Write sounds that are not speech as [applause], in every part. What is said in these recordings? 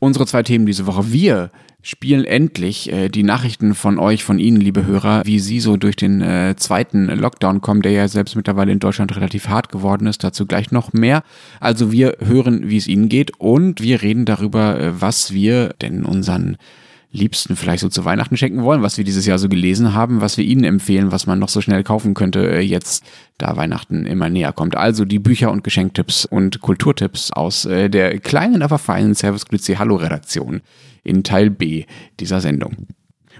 Unsere zwei Themen diese Woche. Wir spielen endlich äh, die Nachrichten von euch, von Ihnen, liebe Hörer, wie Sie so durch den äh, zweiten Lockdown kommen, der ja selbst mittlerweile in Deutschland relativ hart geworden ist. Dazu gleich noch mehr. Also wir hören, wie es Ihnen geht und wir reden darüber, äh, was wir denn unseren Liebsten vielleicht so zu Weihnachten schenken wollen, was wir dieses Jahr so gelesen haben, was wir Ihnen empfehlen, was man noch so schnell kaufen könnte, äh, jetzt da Weihnachten immer näher kommt. Also die Bücher und Geschenktipps und Kulturtipps aus äh, der kleinen, aber feinen Service Grüezi Hallo Redaktion in Teil B dieser Sendung.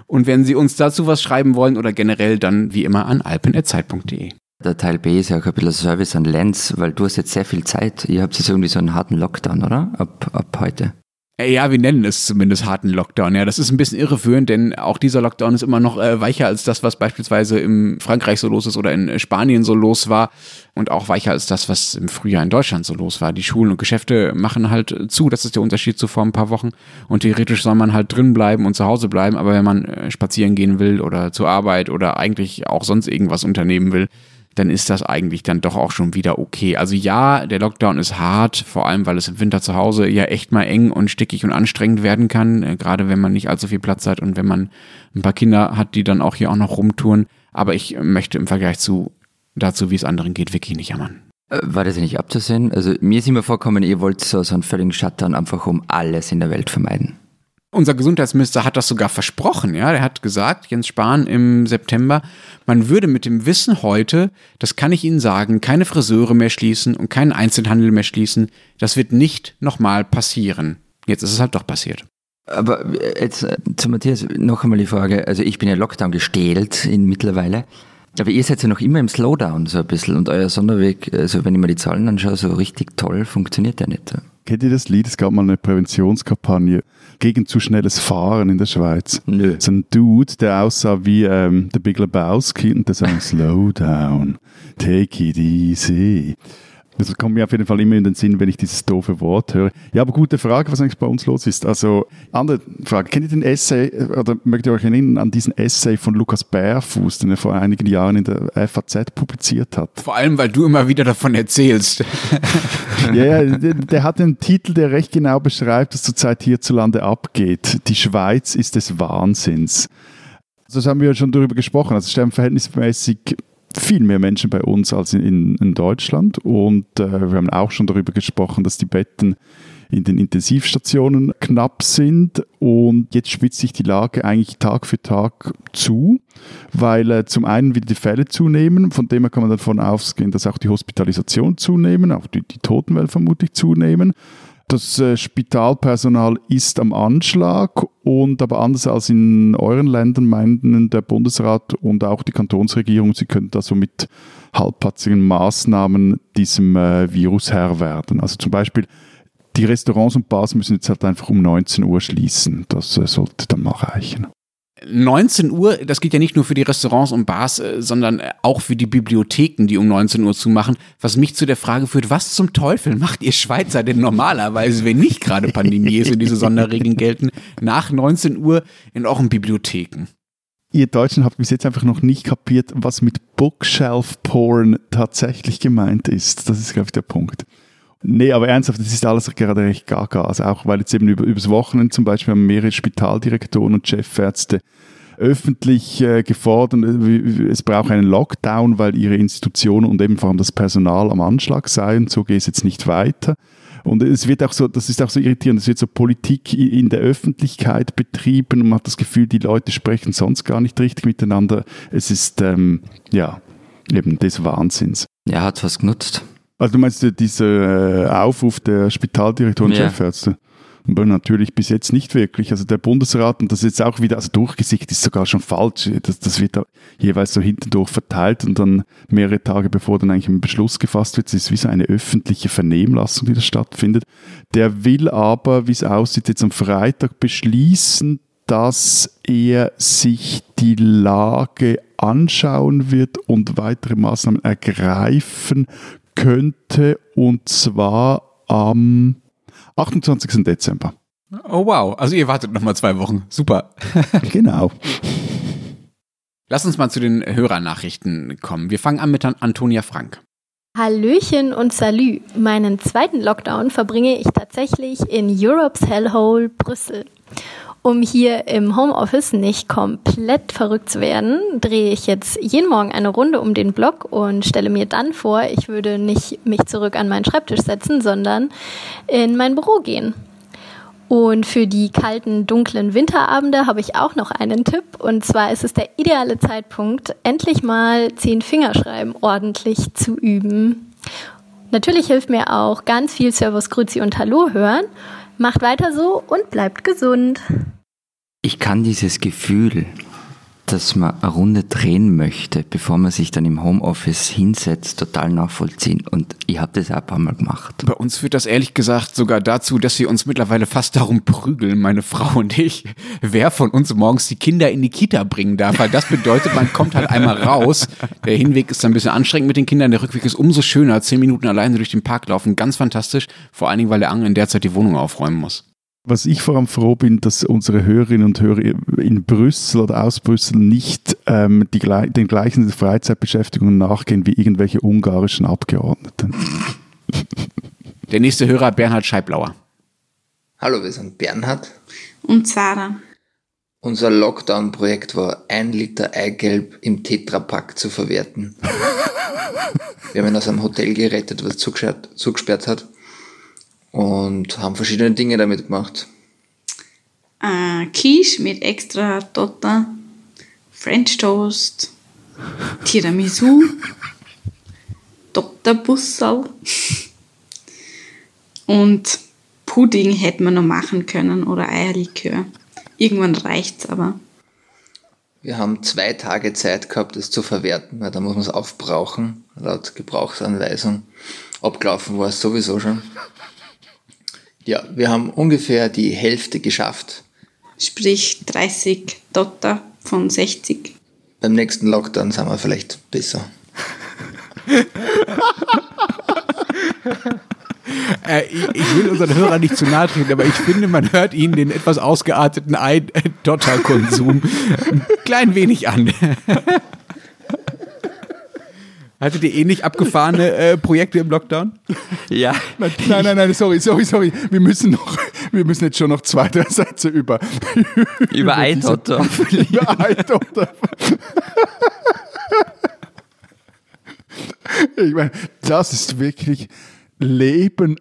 Und wenn Sie uns dazu was schreiben wollen oder generell, dann wie immer an alpen.zeit.de. Der Teil B ist ja auch ein bisschen Service an Lenz, weil du hast jetzt sehr viel Zeit. Ihr habt jetzt irgendwie so einen harten Lockdown, oder? Ab, ab heute. Äh, ja, wir nennen es zumindest harten Lockdown. Ja, das ist ein bisschen irreführend, denn auch dieser Lockdown ist immer noch äh, weicher als das, was beispielsweise im Frankreich so los ist oder in äh, Spanien so los war und auch weicher als das, was im Frühjahr in Deutschland so los war. Die Schulen und Geschäfte machen halt zu. Das ist der Unterschied zu vor ein paar Wochen. Und theoretisch soll man halt drin bleiben und zu Hause bleiben. Aber wenn man äh, spazieren gehen will oder zur Arbeit oder eigentlich auch sonst irgendwas unternehmen will, dann ist das eigentlich dann doch auch schon wieder okay. Also ja, der Lockdown ist hart, vor allem weil es im Winter zu Hause ja echt mal eng und stickig und anstrengend werden kann, äh, gerade wenn man nicht allzu viel Platz hat und wenn man ein paar Kinder hat, die dann auch hier auch noch rumtouren. Aber ich möchte im Vergleich zu dazu, wie es anderen geht, wirklich nicht jammern. Äh, war das ja nicht abzusehen? Also mir ist immer vorkommen, ihr wollt so, so einen völligen Shutdown einfach um alles in der Welt vermeiden. Unser Gesundheitsminister hat das sogar versprochen, ja. Der hat gesagt, Jens Spahn im September, man würde mit dem Wissen heute, das kann ich Ihnen sagen, keine Friseure mehr schließen und keinen Einzelhandel mehr schließen. Das wird nicht nochmal passieren. Jetzt ist es halt doch passiert. Aber äh, jetzt äh, zu Matthias noch einmal die Frage. Also ich bin ja Lockdown gestählt in mittlerweile. Aber ihr seid ja noch immer im Slowdown so ein bisschen und euer Sonderweg, also wenn ich mir die Zahlen anschaue, so richtig toll funktioniert der nicht. Kennt ihr das Lied? Es gab mal eine Präventionskampagne gegen zu schnelles Fahren in der Schweiz. Nö. So ein Dude, der aussah wie ähm, der Big Lebowski und der sang [laughs] Slow down, take it easy. Das kommt mir auf jeden Fall immer in den Sinn, wenn ich dieses doofe Wort höre. Ja, aber gute Frage, was eigentlich bei uns los ist. Also, andere Frage. Kennt ihr den Essay, oder mögt ihr euch erinnern an diesen Essay von Lukas Bärfuß, den er vor einigen Jahren in der FAZ publiziert hat? Vor allem, weil du immer wieder davon erzählst. [laughs] ja, ja der, der, hat einen Titel, der recht genau beschreibt, was zurzeit hierzulande abgeht. Die Schweiz ist des Wahnsinns. Also, das haben wir ja schon darüber gesprochen. Also, sterben verhältnismäßig viel mehr Menschen bei uns als in, in Deutschland. Und äh, wir haben auch schon darüber gesprochen, dass die Betten in den Intensivstationen knapp sind. Und jetzt spitzt sich die Lage eigentlich Tag für Tag zu, weil äh, zum einen wieder die Fälle zunehmen, von dem her kann man davon ausgehen, dass auch die Hospitalisation zunehmen, auch die, die Totenwellen vermutlich zunehmen. Das äh, Spitalpersonal ist am Anschlag und aber anders als in euren Ländern meinen der Bundesrat und auch die Kantonsregierung, sie könnten da so mit halbpatzigen Maßnahmen diesem äh, Virus Herr werden. Also zum Beispiel die Restaurants und Bars müssen jetzt halt einfach um 19 Uhr schließen. Das äh, sollte dann mal reichen. 19 Uhr, das geht ja nicht nur für die Restaurants und Bars, äh, sondern äh, auch für die Bibliotheken, die um 19 Uhr zumachen, was mich zu der Frage führt, was zum Teufel macht ihr Schweizer denn normalerweise, wenn nicht gerade Pandemie ist und diese Sonderregeln gelten, nach 19 Uhr in euren Bibliotheken? Ihr Deutschen habt bis jetzt einfach noch nicht kapiert, was mit Bookshelf-Porn tatsächlich gemeint ist. Das ist, glaube ich, der Punkt. Nee, aber ernsthaft, das ist alles gerade recht gaga. Also auch, weil jetzt eben über, übers Wochenende zum Beispiel haben mehrere Spitaldirektoren und Chefärzte öffentlich äh, gefordert, äh, es braucht einen Lockdown, weil ihre Institutionen und eben vor allem das Personal am Anschlag seien. So geht es jetzt nicht weiter. Und es wird auch so, das ist auch so irritierend, es wird so Politik in der Öffentlichkeit betrieben und man hat das Gefühl, die Leute sprechen sonst gar nicht richtig miteinander. Es ist, ähm, ja, eben des Wahnsinns. Ja, hat was genutzt. Also du meinst dieser äh, Aufruf der Spitaldirektor und ja. Chefärzte? Aber natürlich bis jetzt nicht wirklich. Also der Bundesrat, und das ist jetzt auch wieder, also durchgesicht ist sogar schon falsch. Das, das wird da jeweils so hintendurch verteilt und dann mehrere Tage bevor dann eigentlich ein Beschluss gefasst wird, es ist wie so eine öffentliche Vernehmlassung, die da stattfindet. Der will aber, wie es aussieht, jetzt am Freitag beschließen, dass er sich die Lage anschauen wird und weitere Maßnahmen ergreifen könnte und zwar am 28. Dezember. Oh wow, also ihr wartet nochmal zwei Wochen. Super. [laughs] [laughs] genau. Lass uns mal zu den Hörernachrichten kommen. Wir fangen an mit Antonia Frank. Hallöchen und Salü. Meinen zweiten Lockdown verbringe ich tatsächlich in Europe's Hellhole Brüssel. Um hier im Homeoffice nicht komplett verrückt zu werden, drehe ich jetzt jeden Morgen eine Runde um den Block und stelle mir dann vor, ich würde nicht mich zurück an meinen Schreibtisch setzen, sondern in mein Büro gehen. Und für die kalten, dunklen Winterabende habe ich auch noch einen Tipp. Und zwar ist es der ideale Zeitpunkt, endlich mal zehn Fingerschreiben ordentlich zu üben. Natürlich hilft mir auch ganz viel Servus, Grüzi und Hallo hören. Macht weiter so und bleibt gesund. Ich kann dieses Gefühl, dass man eine Runde drehen möchte, bevor man sich dann im Homeoffice hinsetzt, total nachvollziehen. Und ich habe das auch ein paar Mal gemacht. Bei uns führt das ehrlich gesagt sogar dazu, dass wir uns mittlerweile fast darum prügeln, meine Frau und ich, wer von uns morgens die Kinder in die Kita bringen darf. Weil das bedeutet, man kommt halt einmal raus. Der Hinweg ist ein bisschen anstrengend mit den Kindern, der Rückweg ist umso schöner. Zehn Minuten alleine durch den Park laufen, ganz fantastisch. Vor allen Dingen, weil der Angel in der Zeit die Wohnung aufräumen muss. Was ich vor allem froh bin, dass unsere Hörerinnen und Hörer in Brüssel oder aus Brüssel nicht ähm, die, den gleichen Freizeitbeschäftigungen nachgehen wie irgendwelche ungarischen Abgeordneten. Der nächste Hörer Bernhard Scheiblauer. Hallo, wir sind Bernhard. Und Sarah. Unser Lockdown-Projekt war, ein Liter Eigelb im Tetrapack zu verwerten. [laughs] wir haben ihn aus einem Hotel gerettet, was zugesperrt hat und haben verschiedene Dinge damit gemacht. Äh, Quiche mit extra Dotter, French Toast, Tiramisu, [laughs] Dr. Bussal und Pudding hätten wir noch machen können oder Eierlikör. Irgendwann reicht's aber. Wir haben zwei Tage Zeit gehabt, es zu verwerten, weil da muss man es aufbrauchen, laut Gebrauchsanweisung. Abgelaufen war es sowieso schon. Ja, wir haben ungefähr die Hälfte geschafft. Sprich 30 Dotter von 60. Beim nächsten Lockdown sind wir vielleicht besser. äh, ich, ich, will unseren Hörern nicht zu nahe treten, aber ich finde, man hört ihnen den etwas ausgearteten Dotter-Konsum ein klein wenig an. Hattet ihr ähnlich abgefahrene äh, Projekte im Lockdown? Ja. Nein, nein, nein, sorry, sorry, sorry. Wir müssen noch, wir müssen jetzt schon noch zwei, drei Sätze über über, über Eidotter. Über Eidotter. ich meine, das ist wirklich Leben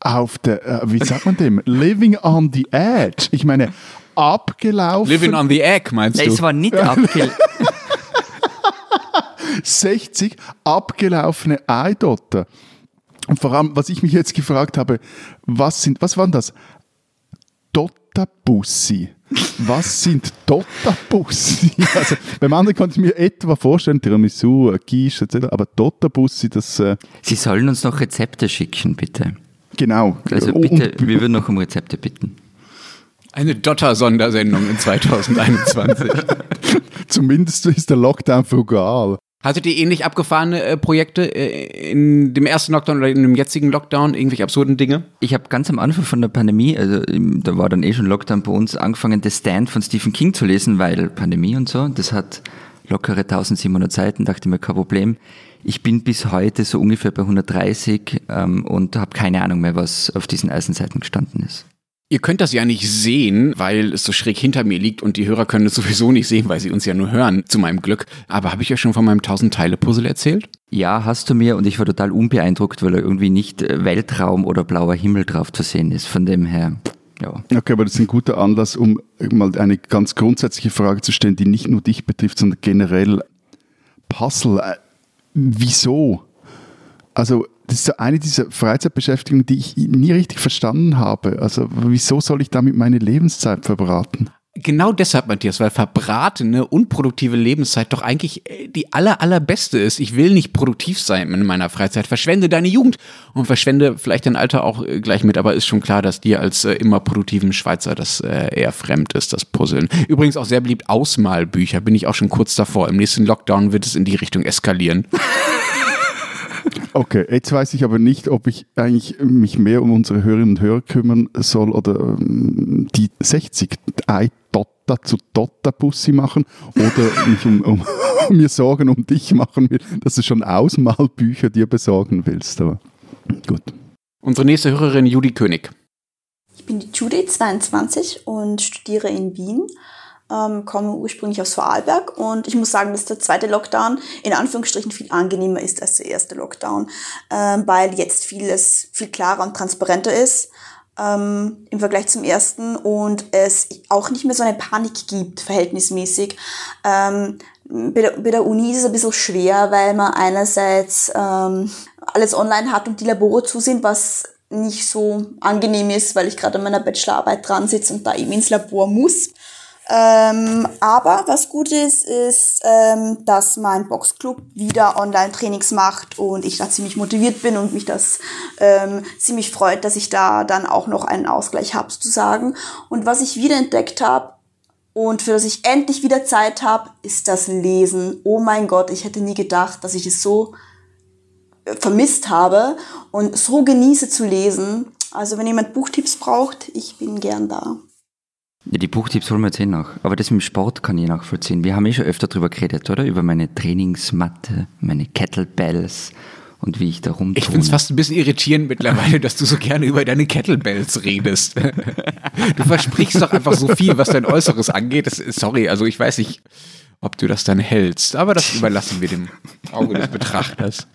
auf der, äh, wie sagt man dem? Living on the edge. Ich meine, abgelaufen. Living on the egg, meinst du? Es war nicht abgelaufen. [laughs] 60 abgelaufene Eidotter. Und vor allem, was ich mich jetzt gefragt habe, was sind, was waren das? Dotterbussi. Was sind Dotterbussi? [laughs] Also, beim anderen konnte ich mir etwa vorstellen, Tiramisu, Quiche etc., aber Dotterbussi, das... Äh Sie sollen uns noch Rezepte schicken, bitte. Genau. Also bitte, und, wir würden noch um Rezepte bitten. Eine Dotter-Sondersendung in [laughs] 2021. Zumindest ist der Lockdown frugal. Hattet ihr ähnlich abgefahrene äh, Projekte äh, in dem ersten Lockdown oder in dem jetzigen Lockdown, irgendwelche absurden Dinge? Ich habe ganz am Anfang von der Pandemie, also da war dann eh schon Lockdown bei uns, angefangen, The Stand von Stephen King zu lesen, weil Pandemie und so. Das hat lockere 1700 Seiten, dachte mir, kein Problem. Ich bin bis heute so ungefähr bei 130 ähm, und habe keine Ahnung mehr, was auf diesen Eisenseiten gestanden ist. Ihr könnt das ja nicht sehen, weil es so schräg hinter mir liegt und die Hörer können es [laughs] sowieso nicht sehen, weil sie uns ja nur hören, zu meinem Glück. Aber habe ich euch schon von meinem 1000-Teile-Puzzle erzählt? Ja, hast du mir und ich war total unbeeindruckt, weil er irgendwie nicht äh, Weltraum oder blauer Himmel drauf zu sehen ist. Von dem her, ja. Okay, aber das ist ein guter Anlass, um mal eine ganz grundsätzliche Frage zu stellen, die nicht nur dich betrifft, sondern generell Puzzle. Äh, wieso? Also das ist so eine dieser Freizeitbeschäftigungen, die ich nie richtig verstanden habe. Also wieso soll ich damit meine Lebenszeit verbraten? Genau deshalb, Matthias, weil verbratene, unproduktive Lebenszeit doch eigentlich äh, die aller, allerbeste ist. Ich will nicht produktiv sein in meiner Freizeit. Verschwende deine Jugend und verschwende vielleicht dein Alter auch äh, gleich mit. Aber ist schon klar, dass dir als äh, immer produktiven Schweizer das eher fremd ist, das Puzzeln. Übrigens auch sehr beliebt Ausmalbücher. Bin ich auch schon kurz davor. Im nächsten Lockdown wird es in die Richtung eskalieren. [laughs] Okay, jetzt weiß ich aber nicht, ob ich eigentlich mich mehr um unsere Hörerinnen und Hörer kümmern soll oder ähm, die 60 I Dotta zu Dotta Pussy machen oder mich um, um, um [laughs] mir Sorgen um dich machen will, dass du schon Ausmalbücher dir besorgen willst. Aber gut. Unsere nächste Hörerin Judy König. Ich bin die Judy, 22 und studiere in Wien ähm, komme ursprünglich aus Vorarlberg und ich muss sagen, dass der zweite Lockdown in Anführungsstrichen viel angenehmer ist als der erste Lockdown, ähm, weil jetzt vieles viel klarer und transparenter ist ähm, im Vergleich zum ersten und es auch nicht mehr so eine Panik gibt, verhältnismäßig. Ähm, bei, der, bei der Uni ist es ein bisschen schwer, weil man einerseits ähm, alles online hat und die Labore zu sind, was nicht so angenehm ist, weil ich gerade an meiner Bachelorarbeit dran sitze und da eben ins Labor muss. Ähm, aber was gut ist, ist, ähm, dass mein Boxclub wieder Online-Trainings macht und ich da ziemlich motiviert bin und mich das ähm, ziemlich freut, dass ich da dann auch noch einen Ausgleich habe sozusagen. Und was ich wieder entdeckt habe und für das ich endlich wieder Zeit habe, ist das Lesen. Oh mein Gott, ich hätte nie gedacht, dass ich es so äh, vermisst habe und so genieße zu lesen. Also wenn jemand Buchtipps braucht, ich bin gern da. Ja, die Buchtipps holen wir jetzt eh nach. Aber das mit dem Sport kann ich nachvollziehen. Wir haben eh schon öfter drüber geredet, oder? Über meine Trainingsmatte, meine Kettlebells und wie ich da rumtue. Ich finde es fast ein bisschen irritierend mittlerweile, dass du so gerne über deine Kettlebells redest. [laughs] Du versprichst doch einfach so viel, was dein Äußeres angeht. Das, sorry, also ich weiß nicht, ob du das dann hältst, aber das überlassen wir dem Auge des Betrachters.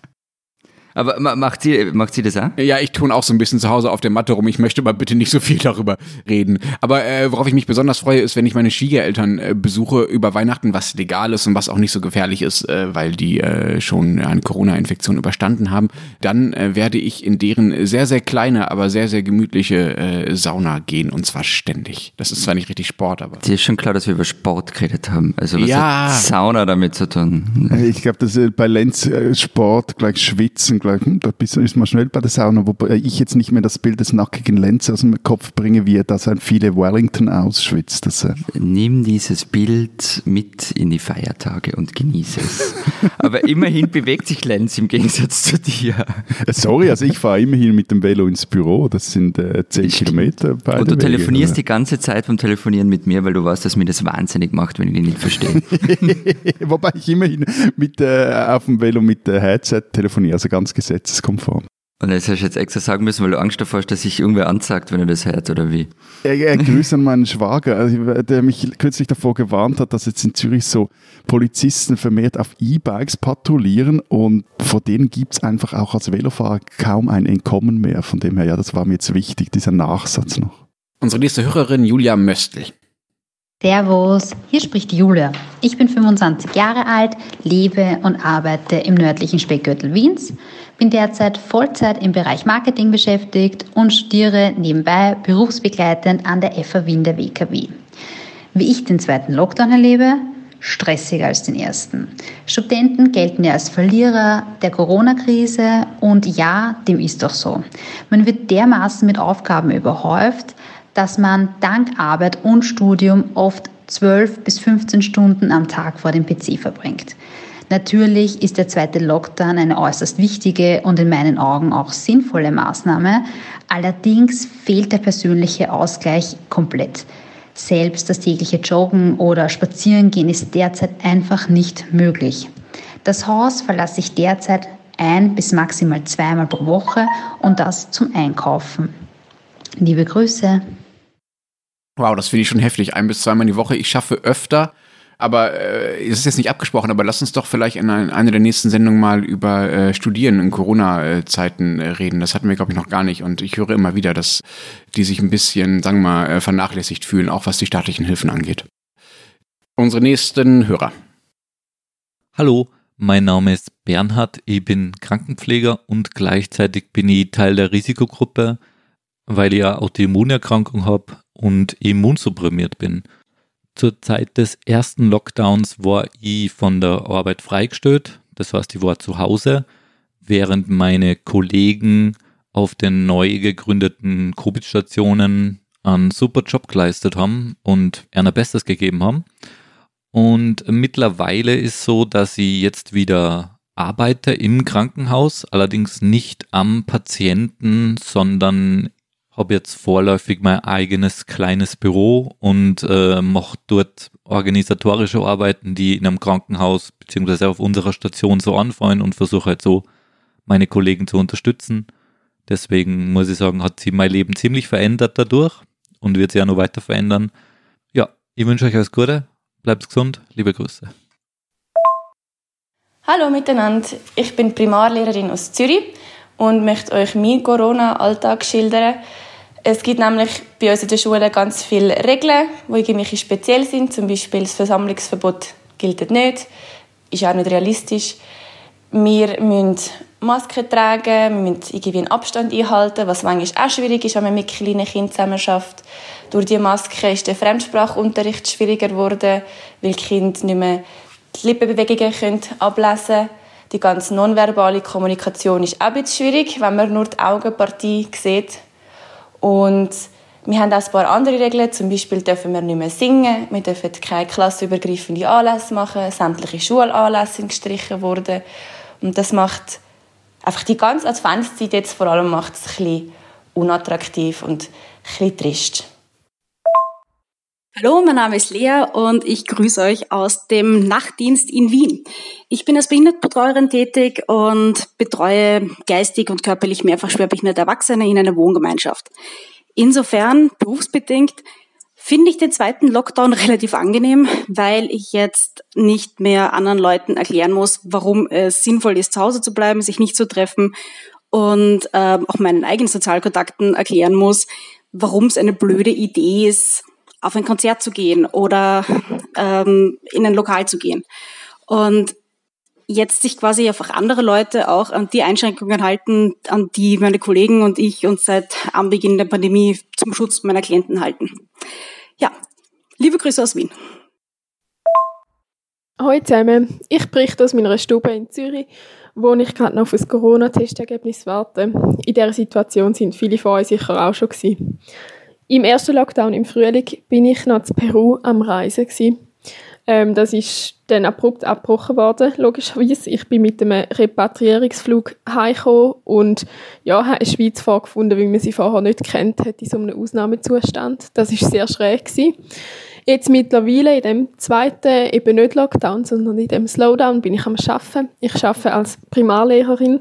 Aber macht sie, macht sie das auch? Ja, ich tue auch so ein bisschen zu Hause auf der Matte rum. Ich möchte aber bitte nicht so viel darüber reden. Aber äh, worauf ich mich besonders freue, ist, wenn ich meine Schwiegereltern äh, besuche über Weihnachten, was legal ist und was auch nicht so gefährlich ist, äh, weil die äh, schon eine Corona-Infektion überstanden haben, dann äh, werde ich in deren sehr, sehr kleine, aber sehr, sehr gemütliche äh, Sauna gehen und zwar ständig. Das ist zwar nicht richtig Sport, aber. Dir ist schon klar, dass wir über Sport geredet haben. Also was Ja. hat Sauna damit zu tun? Ich glaube, dass äh, bei Lenz äh, Sport gleich Schwitzen, gleich, hm, da bist, ist man schnell bei der Sauna, wobei ich jetzt nicht mehr das Bild des nackigen Lenz aus dem Kopf bringe, wie er da sein viele Wellington ausschwitzt. Das, äh, Nimm dieses Bild mit in die Feiertage und genieße es. Aber immerhin bewegt sich Lenz im Gegensatz zu dir. äh, sorry, also ich fahre immerhin mit dem Velo ins Büro, das sind äh, 10 Kilometer. beide Und du Wege, telefonierst oder? die ganze Zeit beim Telefonieren mit mir, weil du weißt, dass mir das wahnsinnig macht, wenn ich dich nicht verstehe. [laughs] Wobei ich immerhin mit, äh, auf dem Velo mit äh, Headset telefoniere, also ganz gesetzeskonform. Und das hast du jetzt extra sagen müssen, weil du Angst davor hast, dass sich irgendwer anzeigt, wenn er das hört, oder wie? Äh, äh, Grüße an meinen Schwager, also, der mich kürzlich davor gewarnt hat, dass jetzt in Zürich so Polizisten vermehrt auf E-Bikes patrouillieren und vor denen gibt es einfach auch als Velofahrer kaum ein Entkommen mehr. Von dem her, ja, das war mir jetzt wichtig, dieser Nachsatz noch. Unsere nächste Hörerin Julia Möstl. Servus, hier spricht Julia. Ich bin 25 Jahre alt, lebe und arbeite im nördlichen Speckgürtel Wiens, bin derzeit Vollzeit im Bereich Marketing beschäftigt und studiere nebenbei berufsbegleitend an der FA Wien der WKW. Wie ich den zweiten Lockdown erlebe? Stressiger als den ersten. Studenten gelten ja als Verlierer der Corona-Krise und ja, dem ist doch so. Man wird dermaßen mit Aufgaben überhäuft, dass man dank Arbeit und Studium oft 12 bis 15 Stunden am Tag vor dem PC verbringt. Natürlich ist der zweite Lockdown eine äußerst wichtige und in meinen Augen auch sinnvolle Maßnahme. Allerdings fehlt der persönliche Ausgleich komplett. Selbst das tägliche Joggen oder Spazierengehen ist derzeit einfach nicht möglich. Das Haus verlasse ich derzeit ein bis maximal zweimal pro Woche und das zum Einkaufen. Liebe Grüße. Wow, das finde ich schon heftig. Ein bis zweimal die Woche. Ich schaffe öfter, aber äh, es ist jetzt nicht abgesprochen, aber lass uns doch vielleicht in ein, einer der nächsten Sendungen mal über äh, Studieren in Corona-Zeiten äh, reden. Das hatten wir, glaube ich, noch gar nicht. Und ich höre immer wieder, dass die sich ein bisschen, sagen wir mal, äh, vernachlässigt fühlen, auch was die staatlichen Hilfen angeht. Unsere nächsten Hörer. Hallo, mein Name ist Bernhard, ich bin Krankenpfleger und gleichzeitig bin ich Teil der Risikogruppe, weil ich eine Autoimmunerkrankung habe und immunsupprimiert bin. Zur Zeit des ersten Lockdowns war ich von der Arbeit freigestellt, das heißt, ich war zu Hause, während meine Kollegen auf den neu gegründeten Covid-Stationen einen super Job geleistet haben und einer Bestes gegeben haben. Und mittlerweile ist so, dass ich jetzt wieder arbeite im Krankenhaus, allerdings nicht am Patienten, sondern habe jetzt vorläufig mein eigenes kleines Büro und äh, mache dort organisatorische Arbeiten, die in einem Krankenhaus beziehungsweise auf unserer Station so anfallen und versuche halt so meine Kollegen zu unterstützen. Deswegen muss ich sagen, hat sich mein Leben ziemlich verändert dadurch und wird sich ja noch weiter verändern. Ja, ich wünsche euch alles Gute, bleibt gesund, liebe Grüße. Hallo miteinander, ich bin Primarlehrerin aus Zürich und möchte euch meinen Corona-Alltag schildern. Es gibt nämlich bei uns in der Schule ganz viele Regeln, die irgendwie speziell sind. Zum Beispiel das Versammlungsverbot gilt nicht, ist auch nicht realistisch. Wir müssen Masken tragen, wir müssen irgendwie einen Abstand einhalten, was manchmal auch schwierig ist, wenn man mit kleinen Kindern zusammen schafft. Durch die Maske ist der Fremdsprachunterricht schwieriger geworden, weil die Kinder nicht mehr die Lippenbewegungen ablesen können. Die ganze nonverbale Kommunikation ist auch ein schwierig, wenn man nur die Augenpartie sieht. Und wir haben auch ein paar andere Regeln. Zum Beispiel dürfen wir nicht mehr singen, wir dürfen keine klassenübergreifende Anlässe machen, sämtliche Schulanlässe sind gestrichen worden. Und das macht einfach die ganze Adventszeit jetzt vor allem macht es ein bisschen unattraktiv und ein bisschen trist. Hallo, mein Name ist Lea und ich grüße euch aus dem Nachtdienst in Wien. Ich bin als Behindertenbetreuerin tätig und betreue geistig und körperlich mehrfach schwerbehinderte Erwachsene in einer Wohngemeinschaft. Insofern, berufsbedingt, finde ich den zweiten Lockdown [laughs] relativ angenehm, weil ich jetzt nicht mehr anderen Leuten erklären muss, warum es sinnvoll ist, zu Hause zu bleiben, sich nicht zu treffen und äh, auch meinen eigenen Sozialkontakten erklären muss, warum es eine blöde Idee ist, auf ein Konzert zu gehen oder ähm, in ein Lokal zu gehen. Und jetzt sich quasi einfach andere Leute auch an die Einschränkungen halten, an die meine Kollegen und ich uns seit Anbeginn der Pandemie zum Schutz meiner Klienten halten. Ja, liebe Grüße aus Wien. Hallo zusammen, ich berichte aus meiner Stube in Zürich, wo ich gerade noch auf das Corona-Testergebnis warte. In dieser Situation sind viele von euch sicher auch schon gewesen. Im ersten Lockdown im Frühling bin ich noch zu Peru am Reisen. Ähm, das ist dann abrupt abgebrochen worden, logischerweise. Ich bin mit einem Repatriierungsflug heimgekommen und ja, habe eine Schweiz vorgefunden, wie man sie vorher nicht kennt hat, in so einem Ausnahmezustand. Das ist sehr schräg gewesen. Jetzt mittlerweile in dem zweiten, eben nicht Lockdown, sondern in dem Slowdown bin ich am Arbeiten. Ich arbeite als Primarlehrerin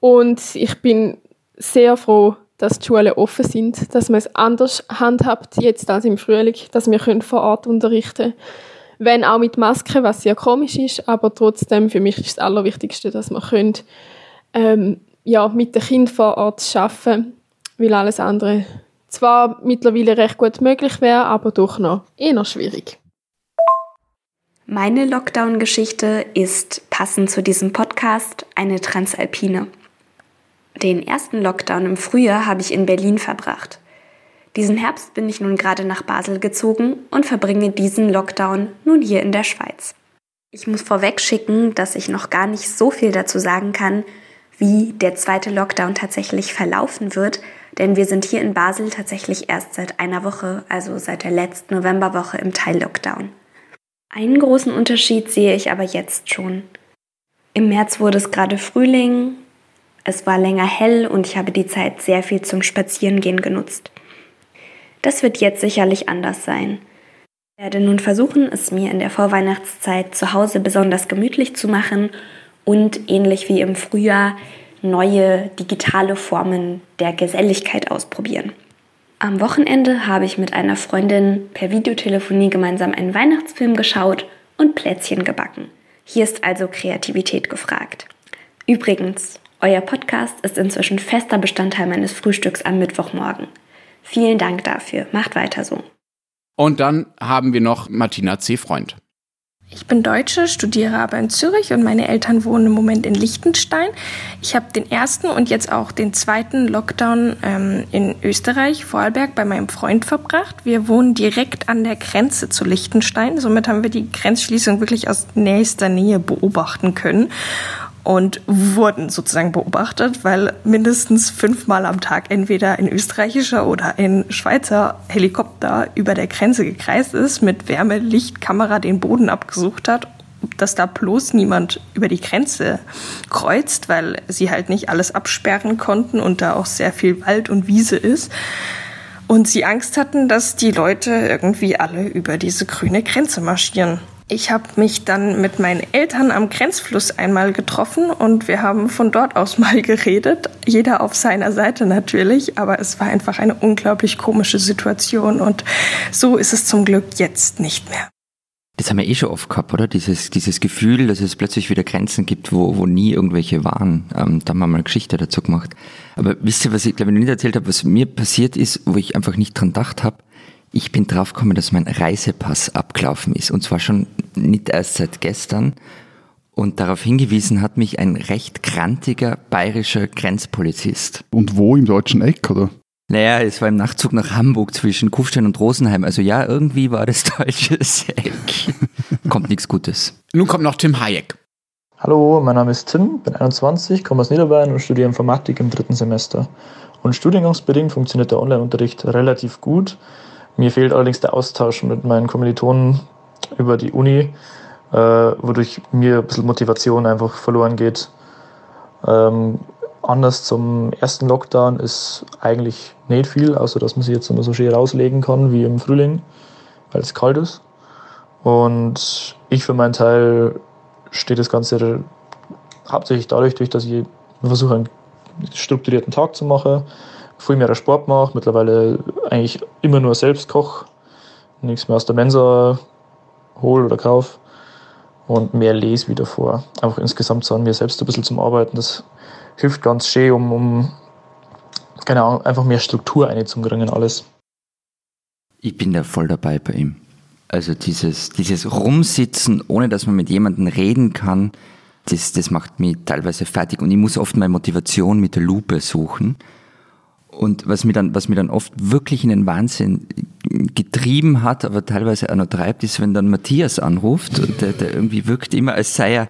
und ich bin sehr froh, dass die Schulen offen sind, dass man es anders handhabt jetzt als im Frühling, dass wir vor Ort unterrichten können. Wenn auch mit Maske, was sehr komisch ist, aber trotzdem, für mich ist das Allerwichtigste, dass wir können, ähm, ja, mit den Kindern vor Ort arbeiten weil alles andere zwar mittlerweile recht gut möglich wäre, aber doch noch eher schwierig. Meine Lockdown-Geschichte ist passend zu diesem Podcast eine Transalpine. Den ersten Lockdown im Frühjahr habe ich in Berlin verbracht. Diesen Herbst bin ich nun gerade nach Basel gezogen und verbringe diesen Lockdown nun hier in der Schweiz. Ich muss vorweg schicken, dass ich noch gar nicht so viel dazu sagen kann, wie der zweite Lockdown tatsächlich verlaufen wird, denn wir sind hier in Basel tatsächlich erst seit einer Woche, also seit der letzten Novemberwoche im Teil-Lockdown. Einen großen Unterschied sehe ich aber jetzt schon. Im März wurde es gerade Frühling, es war länger hell und ich habe die Zeit sehr viel zum Spazierengehen genutzt. Das wird jetzt sicherlich anders sein. Ich werde nun versuchen, es mir in der Vorweihnachtszeit zu Hause besonders gemütlich zu machen und ähnlich wie im Frühjahr neue digitale Formen der Geselligkeit ausprobieren. Am Wochenende habe ich mit einer Freundin per Videotelefonie gemeinsam einen Weihnachtsfilm geschaut und Plätzchen gebacken. Hier ist also Kreativität gefragt. Übrigens, euer Podcast ist inzwischen fester Bestandteil meines Frühstücks am Mittwochmorgen. Vielen Dank dafür. Macht weiter so. Und dann haben wir noch Martina C. Freund. Ich bin Deutsche, studiere aber in Zürich und meine Eltern wohnen im Moment in Liechtenstein. Ich habe den ersten und jetzt auch den zweiten Lockdown ähm, in Österreich, Vorarlberg, bei meinem Freund verbracht. Wir wohnen direkt an der Grenze zu Liechtenstein. Somit haben wir die Grenzschließung wirklich aus nächster Nähe beobachten können und wurden sozusagen beobachtet, weil mindestens fünfmal am Tag entweder ein österreichischer oder ein Schweizer Helikopter über der Grenze gekreist ist, mit Wärme, Licht, Kamera den Boden abgesucht hat, dass da bloß niemand über die Grenze kreuzt, weil sie halt nicht alles absperren konnten und da auch sehr viel Wald und Wiese ist. Und sie Angst hatten, dass die Leute irgendwie alle über diese grüne Grenze marschieren. Ich habe mich dann mit meinen Eltern am Grenzfluss einmal getroffen und wir haben von dort aus [laughs] mal geredet. Jeder auf seiner Seite natürlich, aber es war einfach eine unglaublich komische Situation und so ist es zum Glück jetzt nicht mehr. Das haben wir eh schon oft gehabt, oder? Dieses, dieses Gefühl, dass es plötzlich wieder Grenzen gibt, wo, wo nie irgendwelche waren. Ähm, da haben wir mal eine Geschichte dazu gemacht. Aber wisst ihr, was ich glaube ich nicht erzählt habe, was mir passiert ist, wo ich einfach nicht dran gedacht habe? Ich bin draufgekommen, dass mein Reisepass abgelaufen ist. Und zwar schon nicht erst seit gestern. Und darauf hingewiesen hat mich ein recht krantiger bayerischer Grenzpolizist. Und wo im deutschen Eck, oder? Naja, es war im Nachtzug nach Hamburg zwischen Kufstein und Rosenheim. Also ja, irgendwie war das [laughs] deutsches Eck. kommt nichts Gutes. Nun kommt noch Tim Hayek. Hallo, mein Name ist Tim, bin 21, komme aus Niederbayern und studiere Informatik im dritten Semester. Und studiengangsbedingt funktioniert der Online-Unterricht relativ gut. Mir fehlt allerdings der Austausch mit meinen Kommilitonen über die Uni, äh, wodurch mir ein bisschen Motivation einfach verloren geht. Ähm, anders zum ersten Lockdown ist eigentlich nicht viel, außer dass man sich jetzt immer so schön rauslegen kann wie im Frühling, weil es kalt ist. Und ich für meinen Teil stehe das Ganze hauptsächlich dadurch, durch, dass ich versuche, einen strukturierten Tag zu machen, viel mehr Sport mache, mittlerweile eigentlich immer nur selbst koche, nichts mehr aus der Mensa hole oder kaufe und mehr lese wieder vor. Einfach insgesamt so an mir selbst ein bisschen zum Arbeiten, das hilft ganz schön, um, um keine Ahnung, einfach mehr Struktur einzubringen alles. Ich bin da voll dabei bei ihm. Also dieses, dieses Rumsitzen, ohne dass man mit jemandem reden kann, das, das macht mich teilweise fertig und ich muss oft meine Motivation mit der Lupe suchen. Und was mir dann, was mir dann oft wirklich in den Wahnsinn getrieben hat, aber teilweise auch noch treibt, ist, wenn dann Matthias anruft und der, der irgendwie wirkt immer, als sei er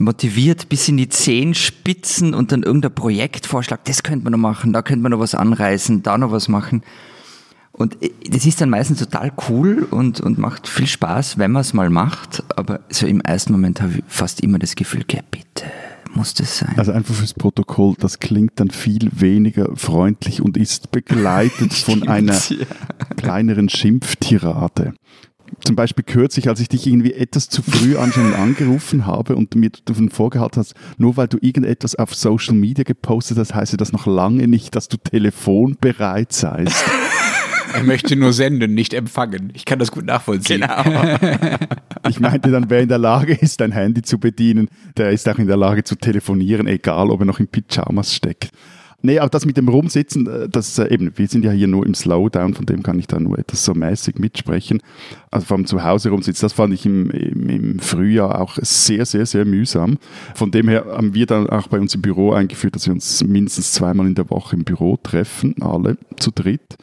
motiviert bis in die Zehenspitzen und dann irgendein Projektvorschlag, das könnte man noch machen, da könnte man noch was anreißen, da noch was machen. Und das ist dann meistens total cool und, und macht viel Spaß, wenn man es mal macht, aber so im ersten Moment habe ich fast immer das Gefühl, geh bitte, muss das sein? Also einfach fürs Protokoll, das klingt dann viel weniger freundlich und ist begleitet [laughs] von einer kleineren Schimpftirade. Zum Beispiel kürzlich, als ich dich irgendwie etwas zu früh anscheinend angerufen habe und mir davon vorgehalten hast, nur weil du irgendetwas auf Social Media gepostet hast, heißt das noch lange nicht, dass du telefonbereit seist. [laughs] Er möchte nur senden, nicht empfangen. Ich kann das gut nachvollziehen. Genau. [laughs] Ich meinte dann, wer in der Lage ist, ein Handy zu bedienen, der ist auch in der Lage zu telefonieren, egal ob er noch in Pyjamas steckt. Nee, aber das mit dem Rumsitzen, äh, das äh, eben, wir sind ja hier nur im Slowdown, von dem kann ich da nur etwas so mäßig mitsprechen. Also vom Zuhause rumsitzen, das fand ich im, im, im, Frühjahr auch sehr, sehr, sehr mühsam. Von dem her haben wir dann auch bei uns im Büro eingeführt, dass wir uns mindestens zweimal in der Woche im Büro treffen, alle zu dritt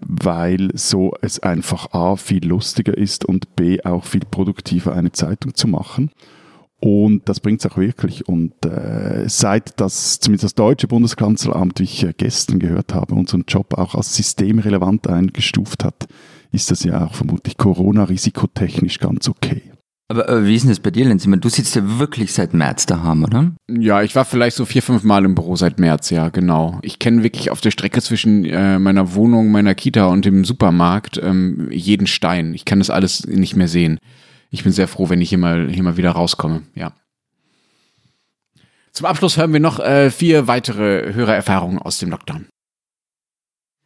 weil so es einfach A viel lustiger ist und B auch viel produktiver eine Zeitung zu machen. Und das bringt es auch wirklich. Und äh, seit das zumindest das deutsche Bundeskanzleramt, wie ich äh, gestern gehört habe, unseren Job auch als systemrelevant eingestuft hat, ist das ja auch vermutlich Corona-risikotechnisch ganz okay. Aber äh, wie ist denn das bei dir, Lenz? Du sitzt ja wirklich seit März daheim, oder? Ja, ich war vielleicht so vier, fünf Mal im Büro seit März, ja, genau. Ich kenne wirklich auf der Strecke zwischen äh, meiner Wohnung, meiner Kita und dem Supermarkt ähm, jeden Stein. Ich kann das alles nicht mehr sehen. Ich bin sehr froh, wenn ich hier mal, hier mal wieder rauskomme, ja. Zum Abschluss hören wir noch äh, vier weitere Hörererfahrungen aus dem Lockdown.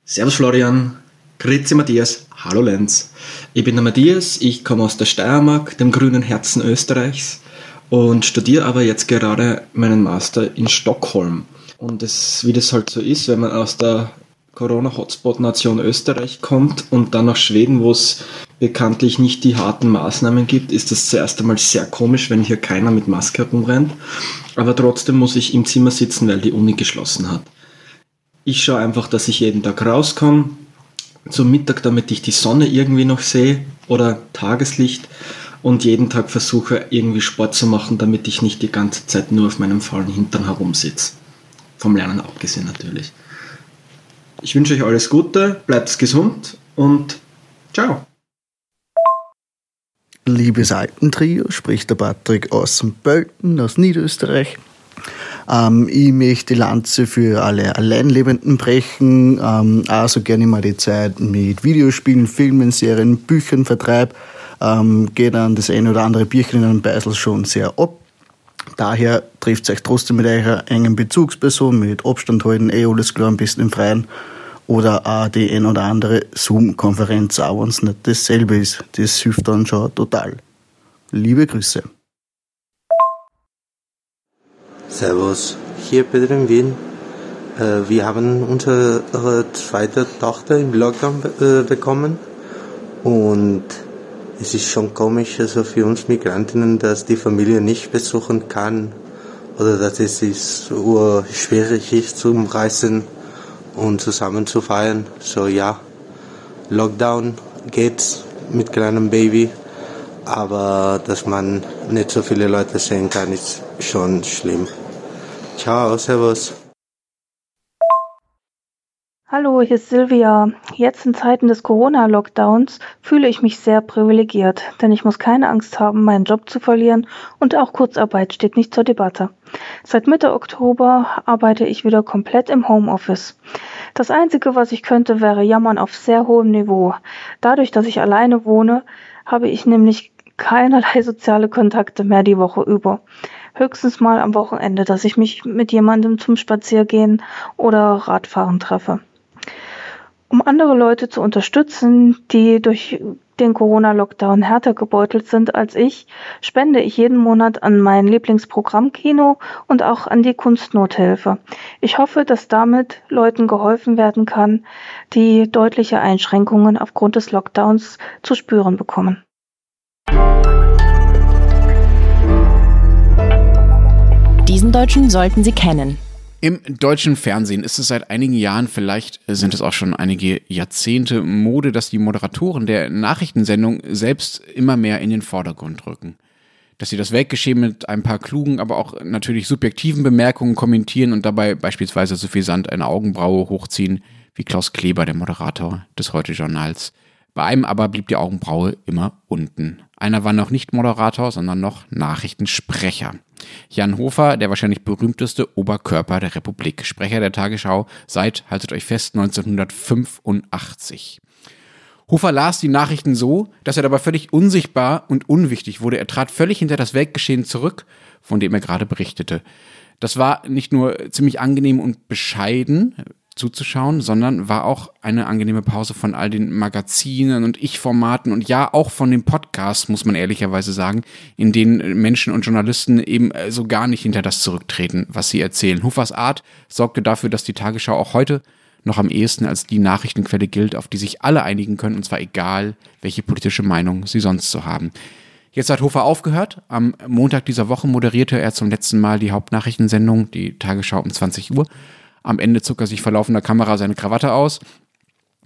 Servus Florian, Grüezi Matthias, hallo Lenz. Ich bin der Matthias, ich komme aus der Steiermark, dem grünen Herzen Österreichs und studiere aber jetzt gerade meinen Master in Stockholm. Und das, wie das halt so ist, wenn man aus der Corona-Hotspot-Nation Österreich kommt und dann nach Schweden, wo es bekanntlich nicht die harten Maßnahmen gibt, ist das zuerst einmal sehr komisch, wenn hier keiner mit Maske herumrennt. Aber trotzdem muss ich im Zimmer sitzen, weil die Uni geschlossen hat. Ich schaue einfach, dass ich jeden Tag rauskomme, zum Mittag, damit ich die Sonne irgendwie noch sehe oder Tageslicht und jeden Tag versuche irgendwie Sport zu machen, damit ich nicht die ganze Zeit nur auf meinem faulen Hintern herumsitze. Vom Lernen abgesehen natürlich. Ich wünsche euch alles Gute, bleibt gesund und ciao. Liebe Seitentrio, spricht der Patrick aus dem Bölten, aus Niederösterreich. Ähm, ich möchte die Lanze für alle Alleinlebenden brechen, ähm, also gerne mal die Zeit mit Videospielen, Filmen, Serien, Büchern vertreib, ähm, geht dann das eine oder andere Bierchen in einem Beisel schon sehr ab. Daher trifft euch trotzdem mit eurer engen Bezugsperson, mit Abstand halten, eh alles klar, ein bisschen im Freien. Oder auch die ein oder andere Zoom-Konferenz, auch wenn es nicht dasselbe ist. Das hilft dann schon total. Liebe Grüße. Servus, hier Peter in Wien. Äh, wir haben unsere zweite Tochter im Lockdown äh, bekommen und es ist schon komisch, also für uns Migrantinnen, dass die Familie nicht besuchen kann oder dass es ist schwierig ist zum Reisen und zusammen zu feiern. So ja, Lockdown geht mit kleinem Baby, aber dass man nicht so viele Leute sehen kann, ist schon schlimm. Ciao, servus. Hallo, hier ist Silvia. Jetzt in Zeiten des Corona-Lockdowns fühle ich mich sehr privilegiert, denn ich muss keine Angst haben, meinen Job zu verlieren und auch Kurzarbeit steht nicht zur Debatte. Seit Mitte Oktober arbeite ich wieder komplett im Homeoffice. Das Einzige, was ich könnte, wäre Jammern auf sehr hohem Niveau. Dadurch, dass ich alleine wohne, habe ich nämlich keinerlei [laughs] soziale Kontakte mehr die Woche über höchstens mal am Wochenende, dass ich mich mit jemandem zum Spaziergehen oder Radfahren treffe. Um andere Leute zu unterstützen, die durch den Corona-Lockdown härter gebeutelt sind als ich, spende ich jeden Monat an mein Lieblingsprogramm Kino und auch an die Kunstnothilfe. Ich hoffe, dass damit Leuten geholfen werden kann, die deutliche Einschränkungen aufgrund des Lockdowns zu spüren bekommen. Diesen Deutschen sollten Sie kennen. Im deutschen Fernsehen ist es seit einigen Jahren, vielleicht sind es auch schon einige Jahrzehnte Mode, dass die Moderatoren der Nachrichtensendung selbst immer mehr in den Vordergrund rücken. Dass sie das Weltgeschehen mit ein paar klugen, aber auch natürlich subjektiven Bemerkungen kommentieren und dabei beispielsweise so viel Sand eine Augenbraue hochziehen, wie Klaus Kleber, der Moderator des Heute-Journals. Bei einem aber blieb die Augenbraue immer unten. Einer war noch nicht Moderator, sondern noch Nachrichtensprecher. Jan Hofer, der wahrscheinlich berühmteste Oberkörper der Republik, Sprecher der Tagesschau seit, haltet euch fest, 1985. Hofer las die Nachrichten so, dass er dabei völlig unsichtbar und unwichtig wurde. Er trat völlig hinter das Weltgeschehen zurück, von dem er gerade berichtete. Das war nicht nur ziemlich angenehm und bescheiden, zuzuschauen, sondern war auch eine angenehme Pause von all den Magazinen und Ich-Formaten und ja auch von den Podcasts, muss man ehrlicherweise sagen, in denen Menschen und Journalisten eben äh, so gar nicht hinter das zurücktreten, was sie erzählen. Hofers Art sorgte dafür, dass die Tagesschau auch heute noch am ehesten als die Nachrichtenquelle gilt, auf die sich alle einigen können, und zwar egal, welche politische Meinung sie sonst so haben. Jetzt hat Hofer aufgehört. Am Montag dieser Woche moderierte er zum letzten Mal die Hauptnachrichtensendung, die Tagesschau um 20 Uhr. Am Ende zog er sich vor laufender Kamera seine Krawatte aus.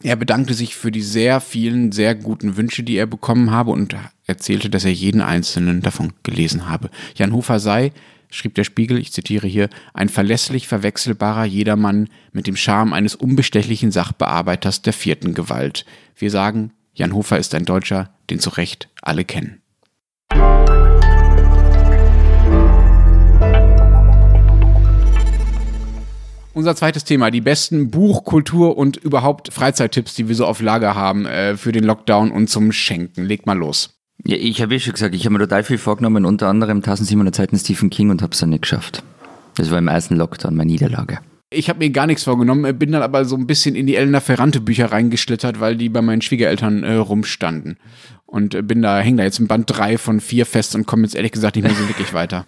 Er bedankte sich für die sehr vielen, sehr guten Wünsche, die er bekommen habe und erzählte, dass er jeden einzelnen davon gelesen habe. Jan Hofer sei, schrieb der Spiegel, ich zitiere hier, ein verlässlich verwechselbarer Jedermann mit dem Charme eines unbestechlichen Sachbearbeiters der vierten Gewalt. Wir sagen, Jan Hofer ist ein Deutscher, den zu Recht alle kennen. Unser zweites Thema, die besten Buch-, Kultur- und überhaupt Freizeittipps, die wir so auf Lager haben äh, für den Lockdown und zum Schenken. Leg mal los. Ja, ich habe ja schon gesagt, ich habe mir total viel vorgenommen, unter anderem 1700 Seiten Stephen King und habe es dann nicht geschafft. Das war im ersten Lockdown meine Niederlage. Ich habe mir gar nichts vorgenommen, bin dann aber so ein bisschen in die Elena Ferrante Bücher reingeschlittert, weil die bei meinen Schwiegereltern äh, rumstanden. Und äh, bin da, häng da jetzt im Band 3 von 4 fest und komme jetzt ehrlich gesagt nicht mehr so wirklich weiter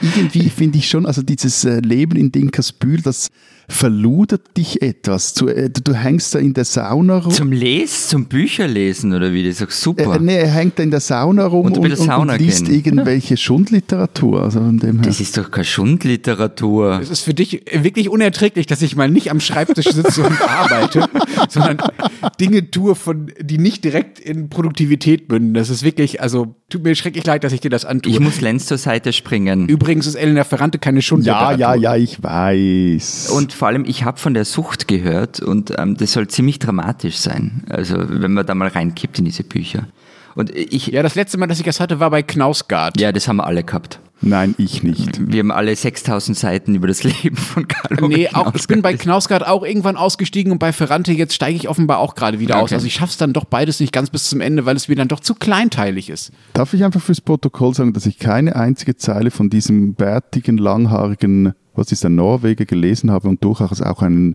irgendwie finde ich schon, also dieses äh, Leben in Dinkersbühl, das verludert dich etwas. Du, äh, du, hängst da in der Sauna rum. Zum Lesen, zum Bücherlesen oder wie? Das ist super. Äh, nee, er hängt da in der Sauna rum und, und, Sauna und liest gehen. irgendwelche Schundliteratur. Also von dem her. Das ist doch keine Schundliteratur. Es ist für dich wirklich unerträglich, dass ich mal nicht am Schreibtisch sitze und [laughs] arbeite, sondern Dinge tue, von, die nicht direkt in Produktivität münden. Das ist wirklich, also tut mir schrecklich leid, dass ich dir das antue. Ich muss Lenz zur Seite springen. Übrigens ist Elena Ferrante keine Schundliteratur. Ja, ja, ja, ich weiß. Und vor allem, ich habe von der Sucht gehört und ähm, das soll ziemlich dramatisch sein. Also wenn man da mal reinkippt in diese Bücher. Und ich, ja, das letzte Mal, dass ich das hatte, war bei Knausgard. Ja, das haben wir alle gehabt. Nein, ich nicht. Wir haben alle 6000 Seiten über das [laughs] Leben von Karl Nee, auch, ich bin bei Knausgard auch irgendwann ausgestiegen und bei Ferrante jetzt steige ich offenbar auch gerade wieder Okay. aus. Also ich schaff's dann doch beides nicht ganz bis zum Ende, weil es mir dann doch zu kleinteilig ist. Darf ich einfach fürs Protokoll sagen, dass ich keine einzige Zeile von diesem bärtigen, langhaarigen, was ist der Norweger, gelesen habe und durchaus auch einen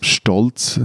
Stolz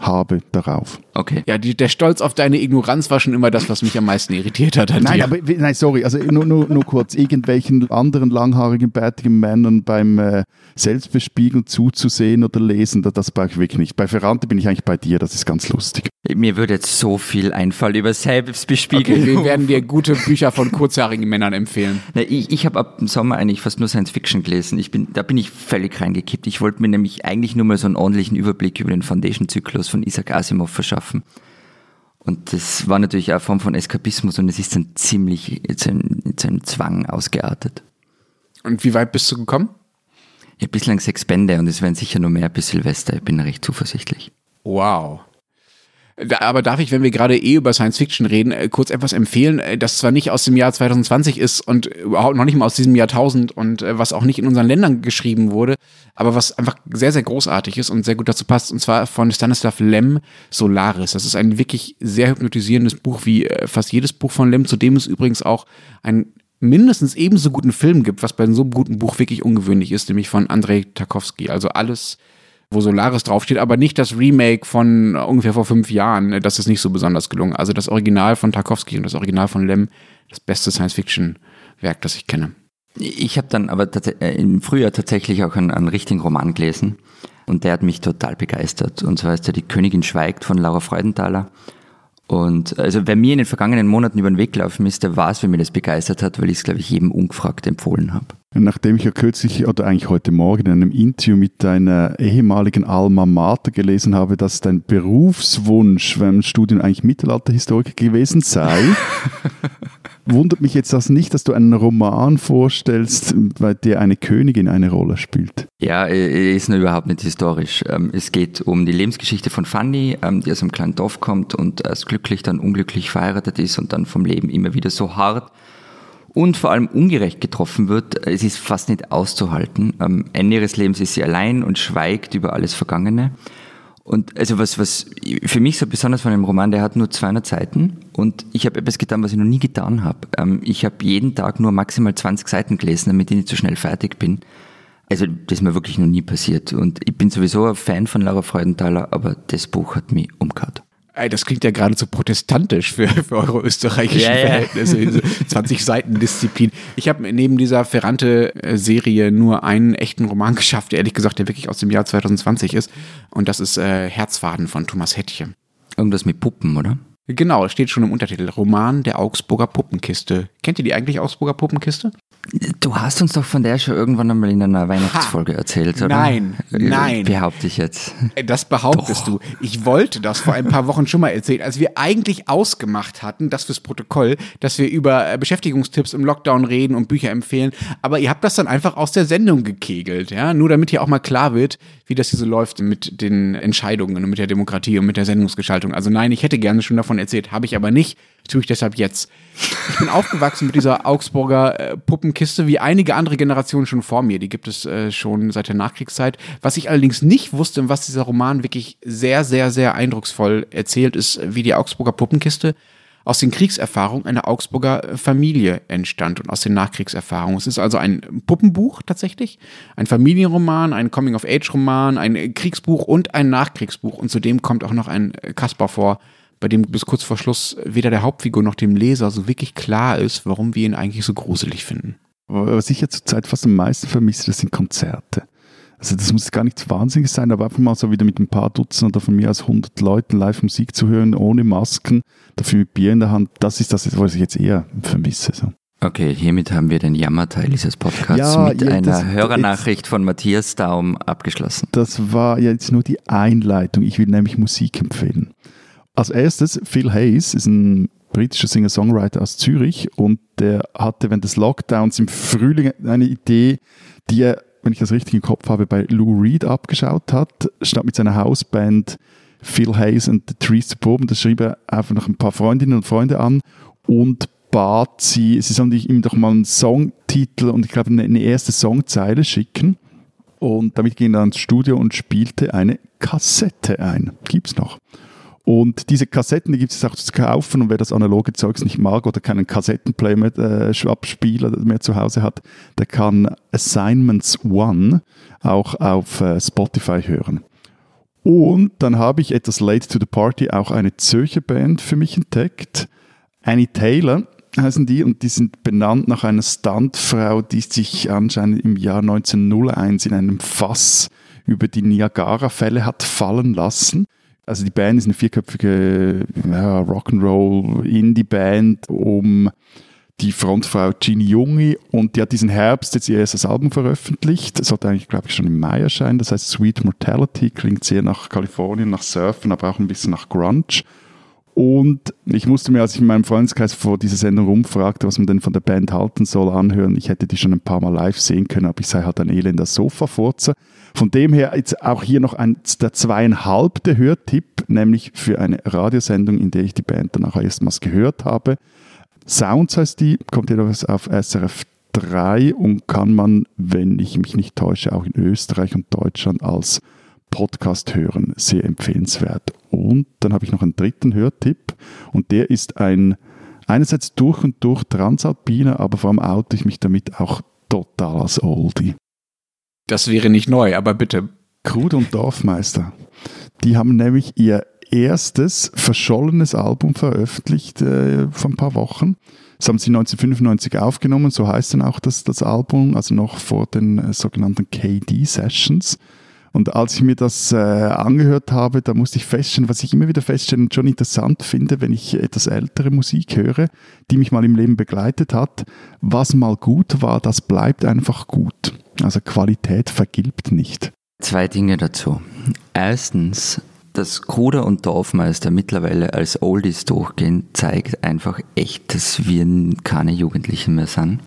habe darauf. Okay. Ja, die, der Stolz auf deine Ignoranz war schon immer das, was mich am meisten irritiert hat. An Nein, dir. aber nein, sorry, also nur, nur, nur kurz, irgendwelchen anderen langhaarigen, bärtigen Männern beim äh, Selbstbespiegeln zuzusehen oder lesen, das, das brauche ich wirklich nicht. Bei Ferrante bin ich eigentlich bei dir, das ist ganz lustig. Mir würde jetzt so viel einfallen über Selbstbespiegelung. Okay, wir werden dir gute Bücher von kurzhaarigen Männern empfehlen. Na, ich ich habe ab dem Sommer eigentlich fast nur Science Fiction gelesen. Ich bin, da bin ich völlig reingekippt. Ich wollte mir nämlich eigentlich nur mal so einen ordentlichen Überblick über den Foundation-Zyklus von Isaac Asimov verschaffen. Und das war natürlich auch eine Form von Eskapismus und es ist dann ziemlich zu einem, zu einem Zwang ausgeartet. Und wie weit bist du gekommen? Ja, bislang sechs Bände und es werden sicher noch mehr bis Silvester. Ich bin recht zuversichtlich. Wow. Da, aber darf ich, wenn wir gerade eh über Science Fiction reden, äh, kurz etwas empfehlen, äh, das zwar nicht aus dem Jahr 2020 ist und überhaupt noch nicht mal aus diesem Jahrtausend und äh, was auch nicht in unseren Ländern geschrieben wurde, aber was einfach sehr, sehr großartig ist und sehr gut dazu passt, und zwar von Stanislav Lem, Solaris. Das ist ein wirklich sehr hypnotisierendes Buch, wie fast jedes Buch von Lem, zu dem es übrigens auch ein mindestens ebenso guten Film gibt, was bei so einem guten Buch wirklich ungewöhnlich ist, nämlich von Andrei Tarkovsky. Also alles, wo Solaris draufsteht, aber nicht das Remake von ungefähr vor fünf Jahren. Das ist nicht so besonders gelungen. Also das Original von Tarkovsky und das Original von Lem, das beste Science-Fiction-Werk, das ich kenne. Ich habe dann aber äh, im Frühjahr tatsächlich auch einen, einen richtigen Roman gelesen und der hat mich total begeistert. Und zwar ist der Die Königin schweigt von Laura Freudenthaler. Und also wer mir in den vergangenen Monaten über den Weg gelaufen ist, der weiß, wie mir das begeistert hat, weil ich es, glaube ich, jedem ungefragt empfohlen habe. Nachdem ich ja kürzlich oder eigentlich heute Morgen in einem Interview mit deiner ehemaligen Alma Mater gelesen habe, dass dein Berufswunsch beim Studium eigentlich Mittelalterhistoriker gewesen sei, [laughs] wundert mich jetzt das nicht, dass du einen Roman vorstellst, bei der eine Königin eine Rolle spielt. Ja, ist überhaupt nicht historisch. Ähm, Es geht um die Lebensgeschichte von Fanny, ähm, die aus einem kleinen Dorf kommt und erst glücklich, dann unglücklich verheiratet ist und dann vom Leben immer wieder so hart und vor allem ungerecht getroffen wird. Es ist fast nicht auszuhalten. Am Ende ihres Lebens ist sie allein und schweigt über alles Vergangene. Und also was, was für mich so besonders von dem Roman, der hat nur 200 Seiten und ich habe etwas getan, was ich noch nie getan habe. Ähm, Ich habe jeden Tag nur maximal 20 Seiten gelesen, damit ich nicht so schnell fertig bin. Also das ist mir wirklich noch nie passiert. Und ich bin sowieso ein Fan von Laura Freudenthaler, aber das Buch hat mich umgehauen. Ey, das klingt ja geradezu protestantisch für, für eure österreichischen Ja, ja. Verhältnisse. Diese [laughs] 20 Seiten Disziplin. Ich habe neben dieser Ferrante-Serie nur einen echten Roman geschafft, ehrlich gesagt, der wirklich aus dem Jahr 2020 ist. Und das ist äh, Herzfaden von Thomas Hettche. Irgendwas mit Puppen, oder? Genau, steht schon im Untertitel. Roman der Augsburger Puppenkiste. Kennt ihr die eigentlich Augsburger Puppenkiste? Du hast uns doch von der schon irgendwann einmal in einer Weihnachtsfolge erzählt, oder? Nein, Äh, nein. Behaupte ich jetzt. Äh, Das behauptest du. Ich wollte das vor ein paar Wochen schon mal erzählen, als wir eigentlich ausgemacht hatten, das fürs Protokoll, dass wir über äh, Beschäftigungstipps im Lockdown reden und Bücher empfehlen. Aber ihr habt das dann einfach aus der Sendung gekegelt, ja? Nur damit hier auch mal klar wird, wie das hier so läuft mit den Entscheidungen und mit der Demokratie und mit der Sendungsgestaltung. Also nein, ich hätte gerne schon davon erzählt, habe ich aber nicht. Tue ich deshalb jetzt. Ich bin aufgewachsen mit dieser Augsburger äh, Puppenkiste, wie einige andere Generationen schon vor mir. Die gibt es äh, schon seit der Nachkriegszeit. Was ich allerdings nicht wusste und was dieser Roman wirklich sehr, sehr, sehr eindrucksvoll erzählt, ist, wie die Augsburger Puppenkiste aus den Kriegserfahrungen einer Augsburger Familie entstand und aus den Nachkriegserfahrungen. Es ist also ein Puppenbuch tatsächlich, ein Familienroman, ein Coming-of-Age-Roman, ein Kriegsbuch und ein Nachkriegsbuch. Und zudem kommt auch noch ein Kaspar vor, bei dem bis kurz vor Schluss weder der Hauptfigur noch dem Leser so wirklich klar ist, warum wir ihn eigentlich so gruselig finden. Was ich ja zurzeit fast am meisten vermisse, das sind Konzerte. Also das muss gar nichts Wahnsinniges sein, aber einfach mal so wieder mit ein paar Dutzend oder von mir aus 100 Leuten live Musik zu hören, ohne Masken, dafür mit Bier in der Hand, das ist das, was ich jetzt eher vermisse. So. Okay, hiermit haben wir den Jammerteil dieses Podcasts Ja, mit ja, einer das- Hörernachricht von Matthias Daum abgeschlossen. Das war ja jetzt nur die Einleitung. Ich will nämlich Musik empfehlen. Als erstes, Phil Hayes ist ein britischer Singer-Songwriter aus Zürich und der hatte während des Lockdowns im Frühling eine Idee, die er, wenn ich das richtig im Kopf habe, bei Lou Reed abgeschaut hat, statt mit seiner Hausband Phil Hayes and the Trees Suburban. Das schrieb er einfach noch ein paar Freundinnen und Freunde an und bat sie, sie sollen ihm doch mal einen Songtitel und ich glaube eine erste Songzeile schicken. Und damit ging er ins Studio und spielte eine Kassette ein. Gibt's noch. Und diese Kassetten, die gibt es auch zu kaufen und wer das analoge Zeugs nicht mag oder keinen Kassettenplayer mehr, äh, Abspieler mehr zu Hause hat, der kann Assignments One auch auf äh, Spotify hören. Und dann habe ich etwas late to the party auch eine Zürcher Band für mich entdeckt. Annie Taylor heißen die und die sind benannt nach einer Stuntfrau, die sich anscheinend im Jahr 1901 in einem Fass über die Niagara-Fälle hat fallen lassen. Also die Band ist eine vierköpfige ja, Rock'n'Roll Indie-Band um die Frontfrau Ginny Jungi und die hat diesen Herbst jetzt ihr erstes Album veröffentlicht. Das sollte eigentlich, glaube ich, schon im Mai erscheinen. Das heißt Sweet Mortality, klingt sehr nach Kalifornien, nach Surfen, aber auch ein bisschen nach Grunge. Und ich musste mir, als ich in meinem Freundeskreis vor dieser Sendung rumfragte, was man denn von der Band halten soll, anhören. Ich hätte die schon ein paar Mal live sehen können, aber ich sei halt ein elender Sofa-Furzer. Von dem her jetzt auch hier noch ein, der zweieinhalbte Hörtipp, nämlich für eine Radiosendung, in der ich die Band dann auch erstmals gehört habe. Sounds heißt die, kommt jedenfalls auf SRF 3 und kann man, wenn ich mich nicht täusche, auch in Österreich und Deutschland als Podcast hören. Sehr empfehlenswert. Und dann habe ich noch einen dritten Hörtipp und der ist ein einerseits durch und durch Transalpiner, aber vor allem oute ich mich damit auch total als Oldie. Das wäre nicht neu, aber bitte. Krude und Dorfmeister. Die haben nämlich ihr erstes verschollenes Album veröffentlicht äh, vor ein paar Wochen. Das haben sie 1995 aufgenommen, so heißt dann auch das, das Album, also noch vor den äh, sogenannten KD-Sessions. Und als ich mir das äh, angehört habe, da musste ich feststellen, was ich immer wieder feststellen und schon interessant finde, wenn ich etwas ältere Musik höre, die mich mal im Leben begleitet hat. Was mal gut war, das bleibt einfach gut. Also Qualität vergilbt nicht. Zwei Dinge dazu. Erstens, dass Kruder und Dorfmeister mittlerweile als Oldies durchgehen, zeigt einfach echt, dass wir keine Jugendlichen mehr sind.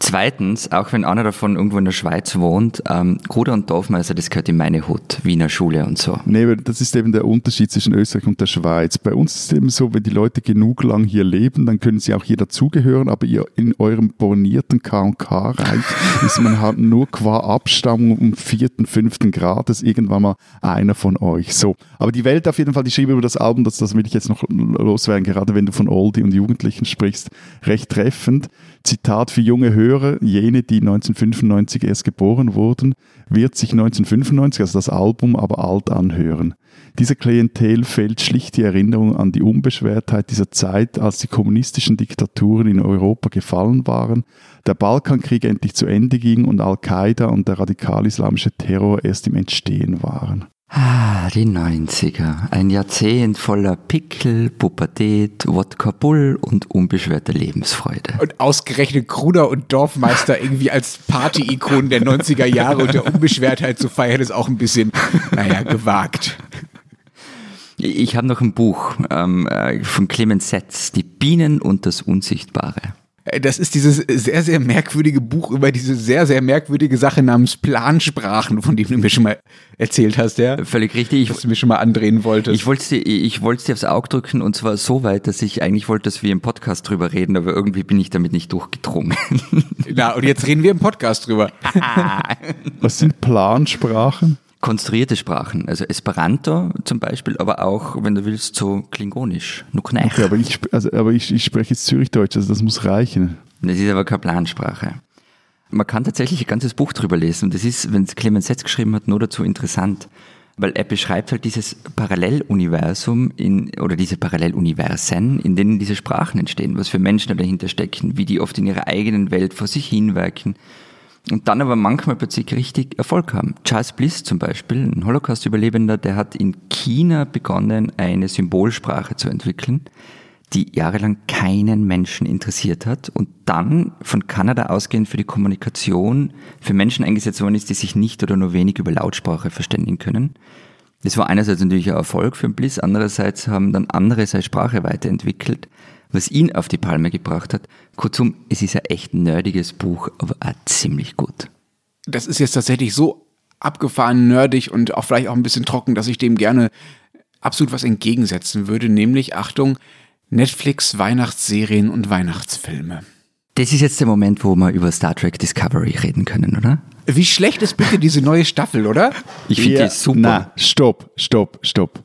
Zweitens, auch wenn einer davon irgendwo in der Schweiz wohnt, ähm, Bruder und Dorfmeister, das gehört in meine Hut, Wiener Schule und so. Nee, das ist eben der Unterschied zwischen Österreich und der Schweiz. Bei uns ist es eben so, wenn die Leute genug lang hier leben, dann können sie auch hier dazugehören, aber ihr in eurem bornierten K&K-Reich [laughs] ist man halt nur qua Abstammung um vierten, fünften Grades irgendwann mal einer von euch. So. Aber die Welt auf jeden Fall, die schrieb über das Album, das, das will ich jetzt noch loswerden, gerade wenn du von Oldie und Jugendlichen sprichst, recht treffend. Zitat für junge Hörer, jene, die 1995 erst geboren wurden, wird sich 1995, also das Album, aber alt anhören. Dieser Klientel fehlt schlicht die Erinnerung an die Unbeschwertheit dieser Zeit, als die kommunistischen Diktaturen in Europa gefallen waren, der Balkankrieg endlich zu Ende ging und Al-Qaida und der radikal-islamische Terror erst im Entstehen waren. Ah, die 90er. Ein Jahrzehnt voller Pickel, Pubertät, Wodka Bull und unbeschwerte Lebensfreude. Und ausgerechnet Kruder und Dorfmeister irgendwie als Party-Ikonen der 90er Jahre und der Unbeschwertheit zu feiern, ist auch ein bisschen, naja, gewagt. Ich habe noch ein Buch ähm, äh, von Clemens Setz, Die Bienen und das Unsichtbare. Äh, das ist dieses sehr, sehr merkwürdige Buch über diese sehr, sehr merkwürdige Sache namens Plansprachen, von dem du mir schon mal erzählt hast, ja? Völlig richtig. Was du mir schon mal andrehen wolltest. Ich wollte es dir, ich wollte dir aufs Auge drücken und zwar so weit, dass ich eigentlich wollte, dass wir im Podcast drüber reden, aber irgendwie bin ich damit nicht durchgedrungen. Na, und jetzt reden wir im Podcast drüber. [laughs] Was sind Plansprachen? Konstruierte Sprachen, also Esperanto zum Beispiel, aber auch, wenn du willst, so Klingonisch, Nuknech. Okay, aber ich, also, aber ich, ich spreche jetzt Zürichdeutsch, also das muss reichen. Das ist aber keine Plansprache. Man kann tatsächlich ein ganzes Buch drüber lesen und das ist, wenn es Clemens Setz geschrieben hat, nur dazu interessant, weil er beschreibt halt dieses Paralleluniversum in, oder diese Paralleluniversen, in denen diese Sprachen entstehen, was für Menschen dahinter stecken, wie die oft in ihrer eigenen Welt vor sich hinwerken und dann aber manchmal plötzlich richtig Erfolg haben. Charles Bliss zum Beispiel, ein Holocaust-Überlebender, der hat in China begonnen, eine Symbolsprache zu entwickeln, die jahrelang keinen Menschen interessiert hat und dann von Kanada ausgehend für die Kommunikation für Menschen eingesetzt worden ist, die sich nicht oder nur wenig über Lautsprache verständigen können. Das war einerseits natürlich ein Erfolg für Bliss, andererseits haben dann andere seine Sprache weiterentwickelt was ihn auf die Palme gebracht hat. Kurzum, es ist ein echt nerdiges Buch, aber auch ziemlich gut. Das ist jetzt tatsächlich so abgefahren nerdig und auch vielleicht auch ein bisschen trocken, dass ich dem gerne absolut was entgegensetzen würde, nämlich, Achtung, Netflix, Weihnachtsserien und Weihnachtsfilme. Das ist jetzt der Moment, wo wir über Star Trek Discovery reden können, oder? Wie schlecht ist bitte diese neue Staffel, oder? Ich finde Ja, die super. Na, stopp, stopp, stopp.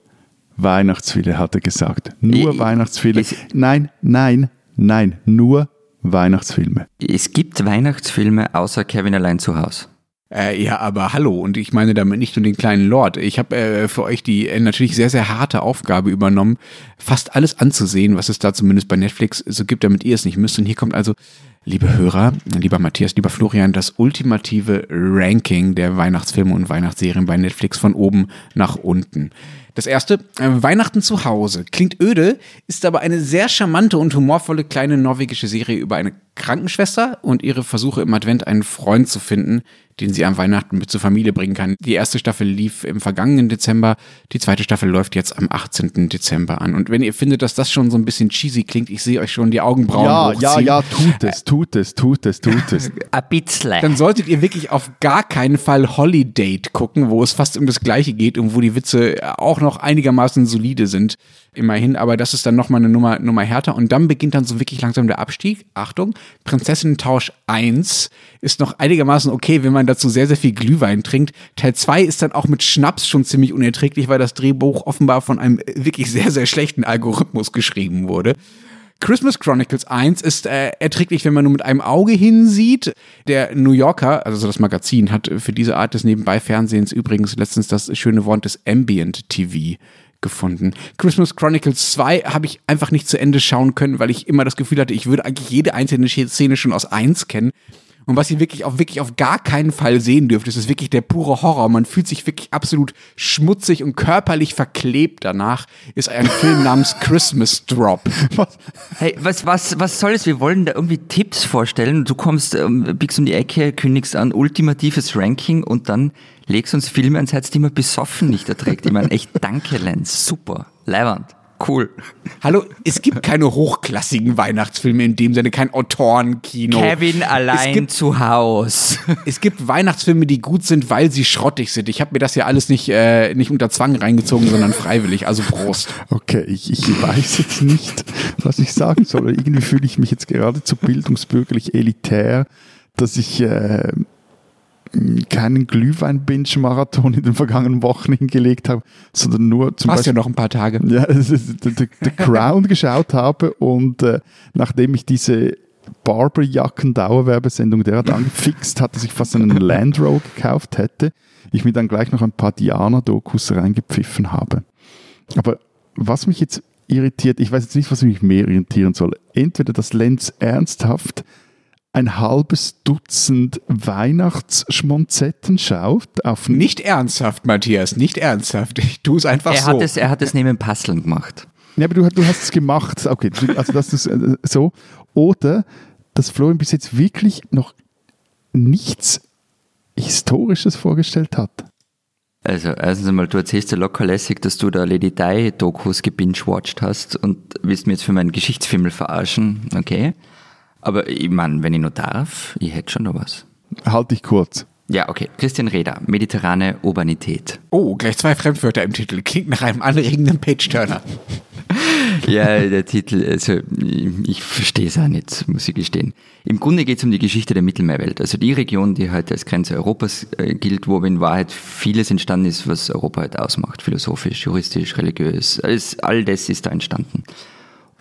Weihnachtsfilme hat er gesagt. Nur Weihnachtsfilme. Nein, nein, nein, nur Weihnachtsfilme. Es gibt Weihnachtsfilme außer Kevin allein zu Hause. Äh, ja, aber hallo, und ich meine damit nicht nur den kleinen Lord. Ich habe äh, für euch die äh, natürlich sehr, sehr harte Aufgabe übernommen, fast alles anzusehen, was es da zumindest bei Netflix so gibt, damit ihr es nicht müsst. Und hier kommt also, liebe Hörer, lieber Matthias, lieber Florian, das ultimative Ranking der Weihnachtsfilme und Weihnachtsserien bei Netflix von oben nach unten. Das erste, äh, Weihnachten zu Hause. Klingt öde, ist aber eine sehr charmante und humorvolle kleine norwegische Serie über eine Krankenschwester und ihre Versuche im Advent einen Freund zu finden, den sie am Weihnachten mit zur Familie bringen kann. Die erste Staffel lief im vergangenen Dezember, die zweite Staffel läuft jetzt am 18. Dezember an. Und wenn ihr findet, dass das schon so ein bisschen cheesy klingt, ich sehe euch schon die Augenbrauen Ja, hochziehen. ja, ja, tut es, tut es, tut es, tut es. [laughs] Ein bisschen. Dann solltet ihr wirklich auf gar keinen Fall Holiday gucken, wo es fast um das Gleiche geht und wo die Witze auch noch einigermaßen solide sind. Immerhin, aber das ist dann nochmal eine Nummer, Nummer härter. Und dann beginnt dann so wirklich langsam der Abstieg. Achtung, Prinzessinnen-Tausch 1 ist noch einigermaßen okay, wenn man dazu sehr, sehr viel Glühwein trinkt. Teil 2 ist dann auch mit Schnaps schon ziemlich unerträglich, weil das Drehbuch offenbar von einem wirklich sehr, sehr schlechten Algorithmus geschrieben wurde. Christmas Chronicles 1 ist äh, erträglich, wenn man nur mit einem Auge hinsieht. Der New Yorker, also das Magazin, hat für diese Art des Nebenbei-Fernsehens übrigens letztens das schöne Wort des Ambient TV gefunden. Christmas Chronicles 2 habe ich einfach nicht zu Ende schauen können, weil ich immer das Gefühl hatte, ich würde eigentlich jede einzelne Szene schon aus 1 kennen. Und was ihr wirklich auf, wirklich auf gar keinen Fall sehen dürft, das ist wirklich der pure Horror. Man fühlt sich wirklich absolut schmutzig und körperlich verklebt danach, ist ein Film namens [laughs] Christmas Drop. Hey, was, was, was soll es? Wir wollen da irgendwie Tipps vorstellen. Du kommst, ähm, biegst um die Ecke, kündigst an, ultimatives Ranking und dann legst uns Filme ans Herz, die man besoffen nicht erträgt. Ich meine, echt danke, Lenz. Super. Leiwand. Cool. Hallo, es gibt keine hochklassigen Weihnachtsfilme in dem Sinne, kein Autorenkino. Kevin allein es gibt, zu Haus. [laughs] Es gibt Weihnachtsfilme, die gut sind, weil sie schrottig sind. Ich habe mir das ja alles nicht, äh, nicht unter Zwang reingezogen, sondern freiwillig. Also Prost. Okay, ich, ich weiß jetzt nicht, was ich sagen soll. Irgendwie fühle ich mich jetzt geradezu bildungsbürgerlich elitär, dass ich äh, keinen Glühwein-Binge-Marathon in den vergangenen Wochen [laughs] hingelegt habe, sondern nur zum Passt Beispiel ja noch ein paar Tage. ja, [laughs] es ist, The, Crown geschaut habe und äh, nachdem ich diese Barberjacken-Dauerwerbesendung derart angefixt hat, dass ich fast einen Land Rover gekauft hätte, ich mir dann gleich noch ein paar Diana-Dokus reingepfiffen habe. Aber was mich jetzt irritiert, ich weiß jetzt nicht, was mich mehr irritieren soll. Entweder dass Lenz ernsthaft ein halbes Dutzend Weihnachtsschmonzetten schaut auf Nicht ernsthaft, Matthias, nicht ernsthaft. Ich tue es einfach Er so. hat es, er hat es neben Passeln gemacht. Ja, aber du, du hast es gemacht. Okay, also das ist äh, so. Oder dass Florian bis jetzt wirklich noch nichts Historisches vorgestellt hat. Also, erstens einmal, du erzählst ja locker lässig, dass du da Lady Di-Dokus gebingewatcht hast und willst mir jetzt für meinen Geschichtsfilm verarschen. Okay. Aber ich meine, wenn ich nur darf, ich hätte schon noch was. Halt dich kurz. Ja, okay. Christian Reda, mediterrane Urbanität. Oh, gleich zwei Fremdwörter im Titel. Klingt nach einem anregenden Page-Turner. [laughs] Ja, der Titel, also ich verstehe es auch nicht, muss ich gestehen. Im Grunde geht es um die Geschichte der Mittelmeerwelt, also die Region, die heute als Grenze Europas äh, gilt, wo in Wahrheit vieles entstanden ist, was Europa heute ausmacht, philosophisch, juristisch, religiös, alles, all das ist da entstanden.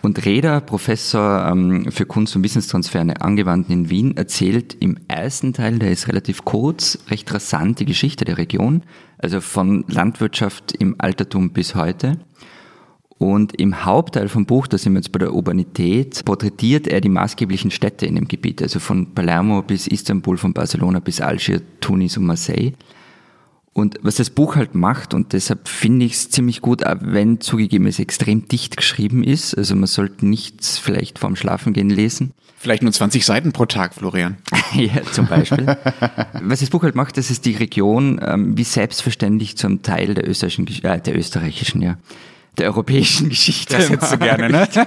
Und Reda, Professor ähm, für Kunst- und Wissenstransfer an Angewandten in Wien, erzählt im ersten Teil, der ist relativ kurz, recht rasant die Geschichte der Region, also von Landwirtschaft im Altertum bis heute. Und im Hauptteil vom Buch, da sind wir jetzt bei der Urbanität, porträtiert er die maßgeblichen Städte in dem Gebiet, also von Palermo bis Istanbul, von Barcelona bis Algier, Tunis und Marseille. Und was das Buch halt macht, und deshalb finde ich es ziemlich gut, auch wenn zugegeben es extrem dicht geschrieben ist, also man sollte nichts vielleicht vorm Schlafengehen lesen. Vielleicht nur 20 Seiten pro Tag, Florian. [laughs] ja, zum Beispiel. was das Buch halt macht, das ist die Region ähm, wie selbstverständlich zum Teil der österreichischen, äh, der österreichischen, ja, der europäischen Geschichte. Das hättest du gerne, ne? [laughs]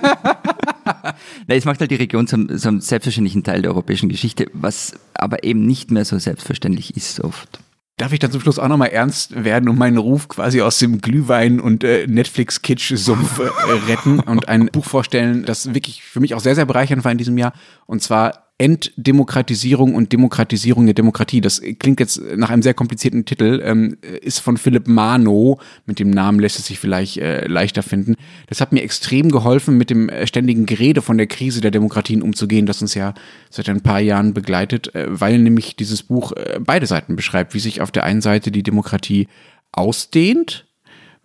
Nein, es macht halt die Region zum, zum selbstverständlichen Teil der europäischen Geschichte, was aber eben nicht mehr so selbstverständlich ist oft. Darf ich dann zum Schluss auch nochmal ernst werden und meinen Ruf quasi aus dem Glühwein- und äh, Netflix-Kitsch-Sumpf äh, retten und ein Buch vorstellen, das wirklich für mich auch sehr, sehr bereichernd war in diesem Jahr. Und zwar Entdemokratisierung und Demokratisierung der Demokratie. Das klingt jetzt nach einem sehr komplizierten Titel, ähm, ist von Philipp Mano. Mit dem Namen lässt es sich vielleicht äh, leichter finden. Das hat mir extrem geholfen, mit dem äh, ständigen Gerede von der Krise der Demokratien umzugehen, das uns ja seit ein paar Jahren begleitet, äh, weil nämlich dieses Buch äh, beide Seiten beschreibt, wie sich auf der einen Seite die Demokratie ausdehnt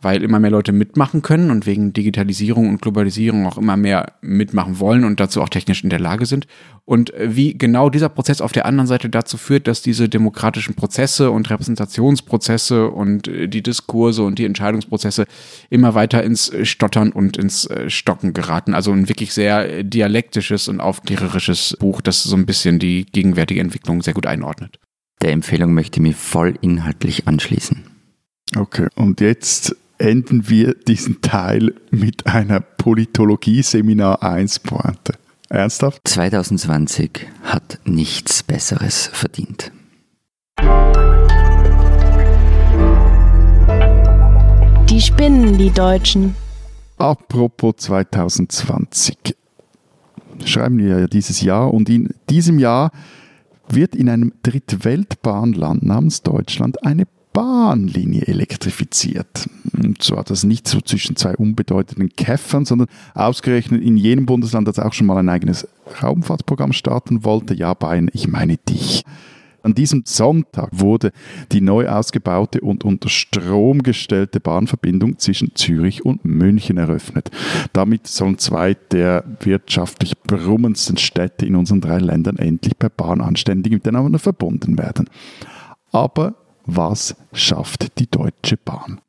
weil immer mehr Leute mitmachen können und wegen Digitalisierung und Globalisierung auch immer mehr mitmachen wollen und dazu auch technisch in der Lage sind. Und äh, wie genau dieser Prozess auf der anderen Seite dazu führt, dass diese demokratischen Prozesse und Repräsentationsprozesse und äh, die Diskurse und die Entscheidungsprozesse immer weiter ins Stottern und ins äh, Stocken geraten. Also ein wirklich sehr dialektisches und aufklärerisches Buch, das so ein bisschen die gegenwärtige Entwicklung sehr gut einordnet. Der Empfehlung möchte ich mich voll inhaltlich anschließen. Okay, und jetzt enden wir diesen Teil mit einer Politologie-Seminar 1 Pointe. Ernsthaft? 2020 hat nichts Besseres verdient. Die spinnen, die Deutschen. Apropos 2020. Schreiben wir ja dieses Jahr und in diesem Jahr wird in einem Drittweltbahnland namens Deutschland eine Bahnlinie elektrifiziert. Und zwar das nicht so zwischen zwei unbedeutenden Käffern, sondern ausgerechnet in jenem Bundesland, das auch schon mal ein eigenes Raumfahrtprogramm starten wollte. Ja, Bayern, ich meine dich. An diesem Sonntag wurde die neu ausgebaute und unter Strom gestellte Bahnverbindung zwischen Zürich und München eröffnet. Damit sollen zwei der wirtschaftlich brummendsten Städte in unseren drei Ländern endlich per Bahn anständig miteinander verbunden werden. Aber was schafft die Deutsche Bahn?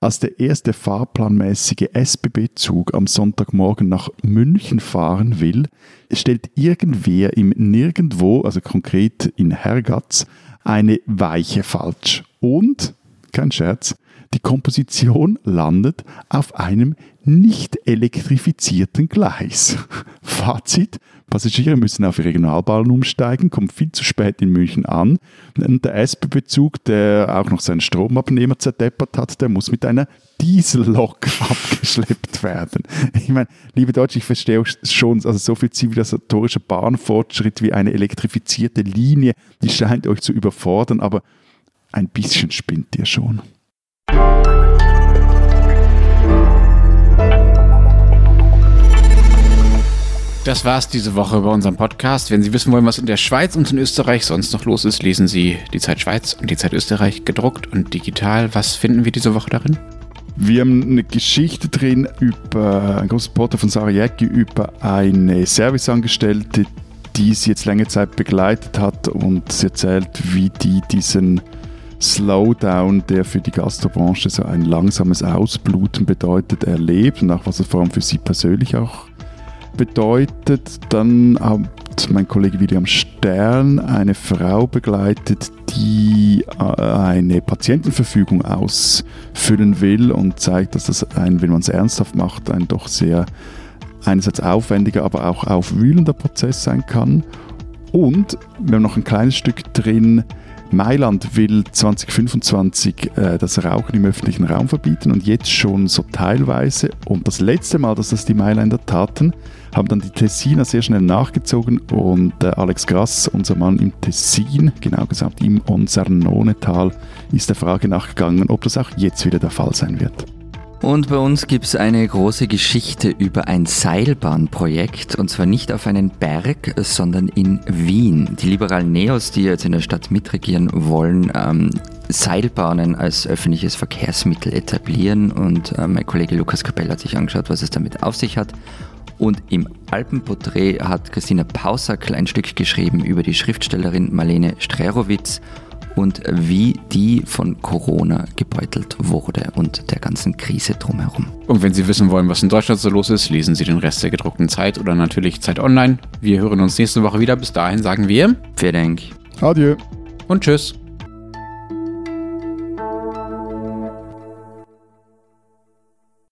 Als der erste fahrplanmäßige SBB-Zug am Sonntagmorgen nach München fahren will, stellt irgendwer im Nirgendwo, also konkret in Hergatz, eine Weiche falsch. Und, kein Scherz, die Komposition landet auf einem nicht elektrifizierten Gleis. Fazit, Passagiere müssen auf Regionalbahn umsteigen, kommen viel zu spät in München an. Und der SB-Bezug, der auch noch seinen Stromabnehmer zerdeppert hat, der muss mit einer Diesellok [laughs] abgeschleppt werden. Ich meine, liebe Deutsche, ich verstehe schon, also so viel zivilisatorischer Bahnfortschritt wie eine elektrifizierte Linie, die scheint euch zu überfordern, aber ein bisschen spinnt ihr schon. Das war's diese Woche bei unserem Podcast. Wenn Sie wissen wollen, was in der Schweiz und in Österreich sonst noch los ist, lesen Sie die Zeit Schweiz und die Zeit Österreich gedruckt und digital. Was finden wir diese Woche darin? Wir haben eine Geschichte drin über ein großes Porto von Sarah Jäcki über eine Serviceangestellte, die sie jetzt längere Zeit begleitet hat und sie erzählt, wie die diesen Slowdown, der für die Gastrobranche so ein langsames Ausbluten bedeutet, erlebt und auch was es vor allem für sie persönlich auch bedeutet. Dann hat mein Kollege William Stern eine Frau begleitet, die äh, eine Patientenverfügung ausfüllen will und zeigt, dass das, ein, wenn man es ernsthaft macht, ein doch sehr einerseits aufwendiger, aber auch aufwühlender Prozess sein kann. Und wir haben noch ein kleines Stück drin, Mailand will 2025 äh, das Rauchen im öffentlichen Raum verbieten und jetzt schon so teilweise. Und das letzte Mal, dass das die Mailänder taten, haben dann die Tessiner sehr schnell nachgezogen und äh, Alex Grass, unser Mann im Tessin, genau gesagt im Onsernone-Tal, ist der Frage nachgegangen, ob das auch jetzt wieder der Fall sein wird. Und bei uns gibt es eine große Geschichte über ein Seilbahnprojekt und zwar nicht auf einen Berg, sondern in Wien. Die liberalen Neos, die jetzt in der Stadt mitregieren wollen, ähm, Seilbahnen als öffentliches Verkehrsmittel etablieren und äh, mein Kollege Lukas Kapell hat sich angeschaut, was es damit auf sich hat. Und im Alpenporträt hat Christina Pausack ein Stück geschrieben über die Schriftstellerin Marlene Strerowitz und wie die von Corona gebeutelt wurde und der ganzen Krise drumherum. Und wenn Sie wissen wollen, was in Deutschland so los ist, lesen Sie den Rest der gedruckten Zeit oder natürlich Zeit Online. Wir hören uns nächste Woche wieder. Bis dahin sagen wir Vielen Dank. Adieu. Und tschüss.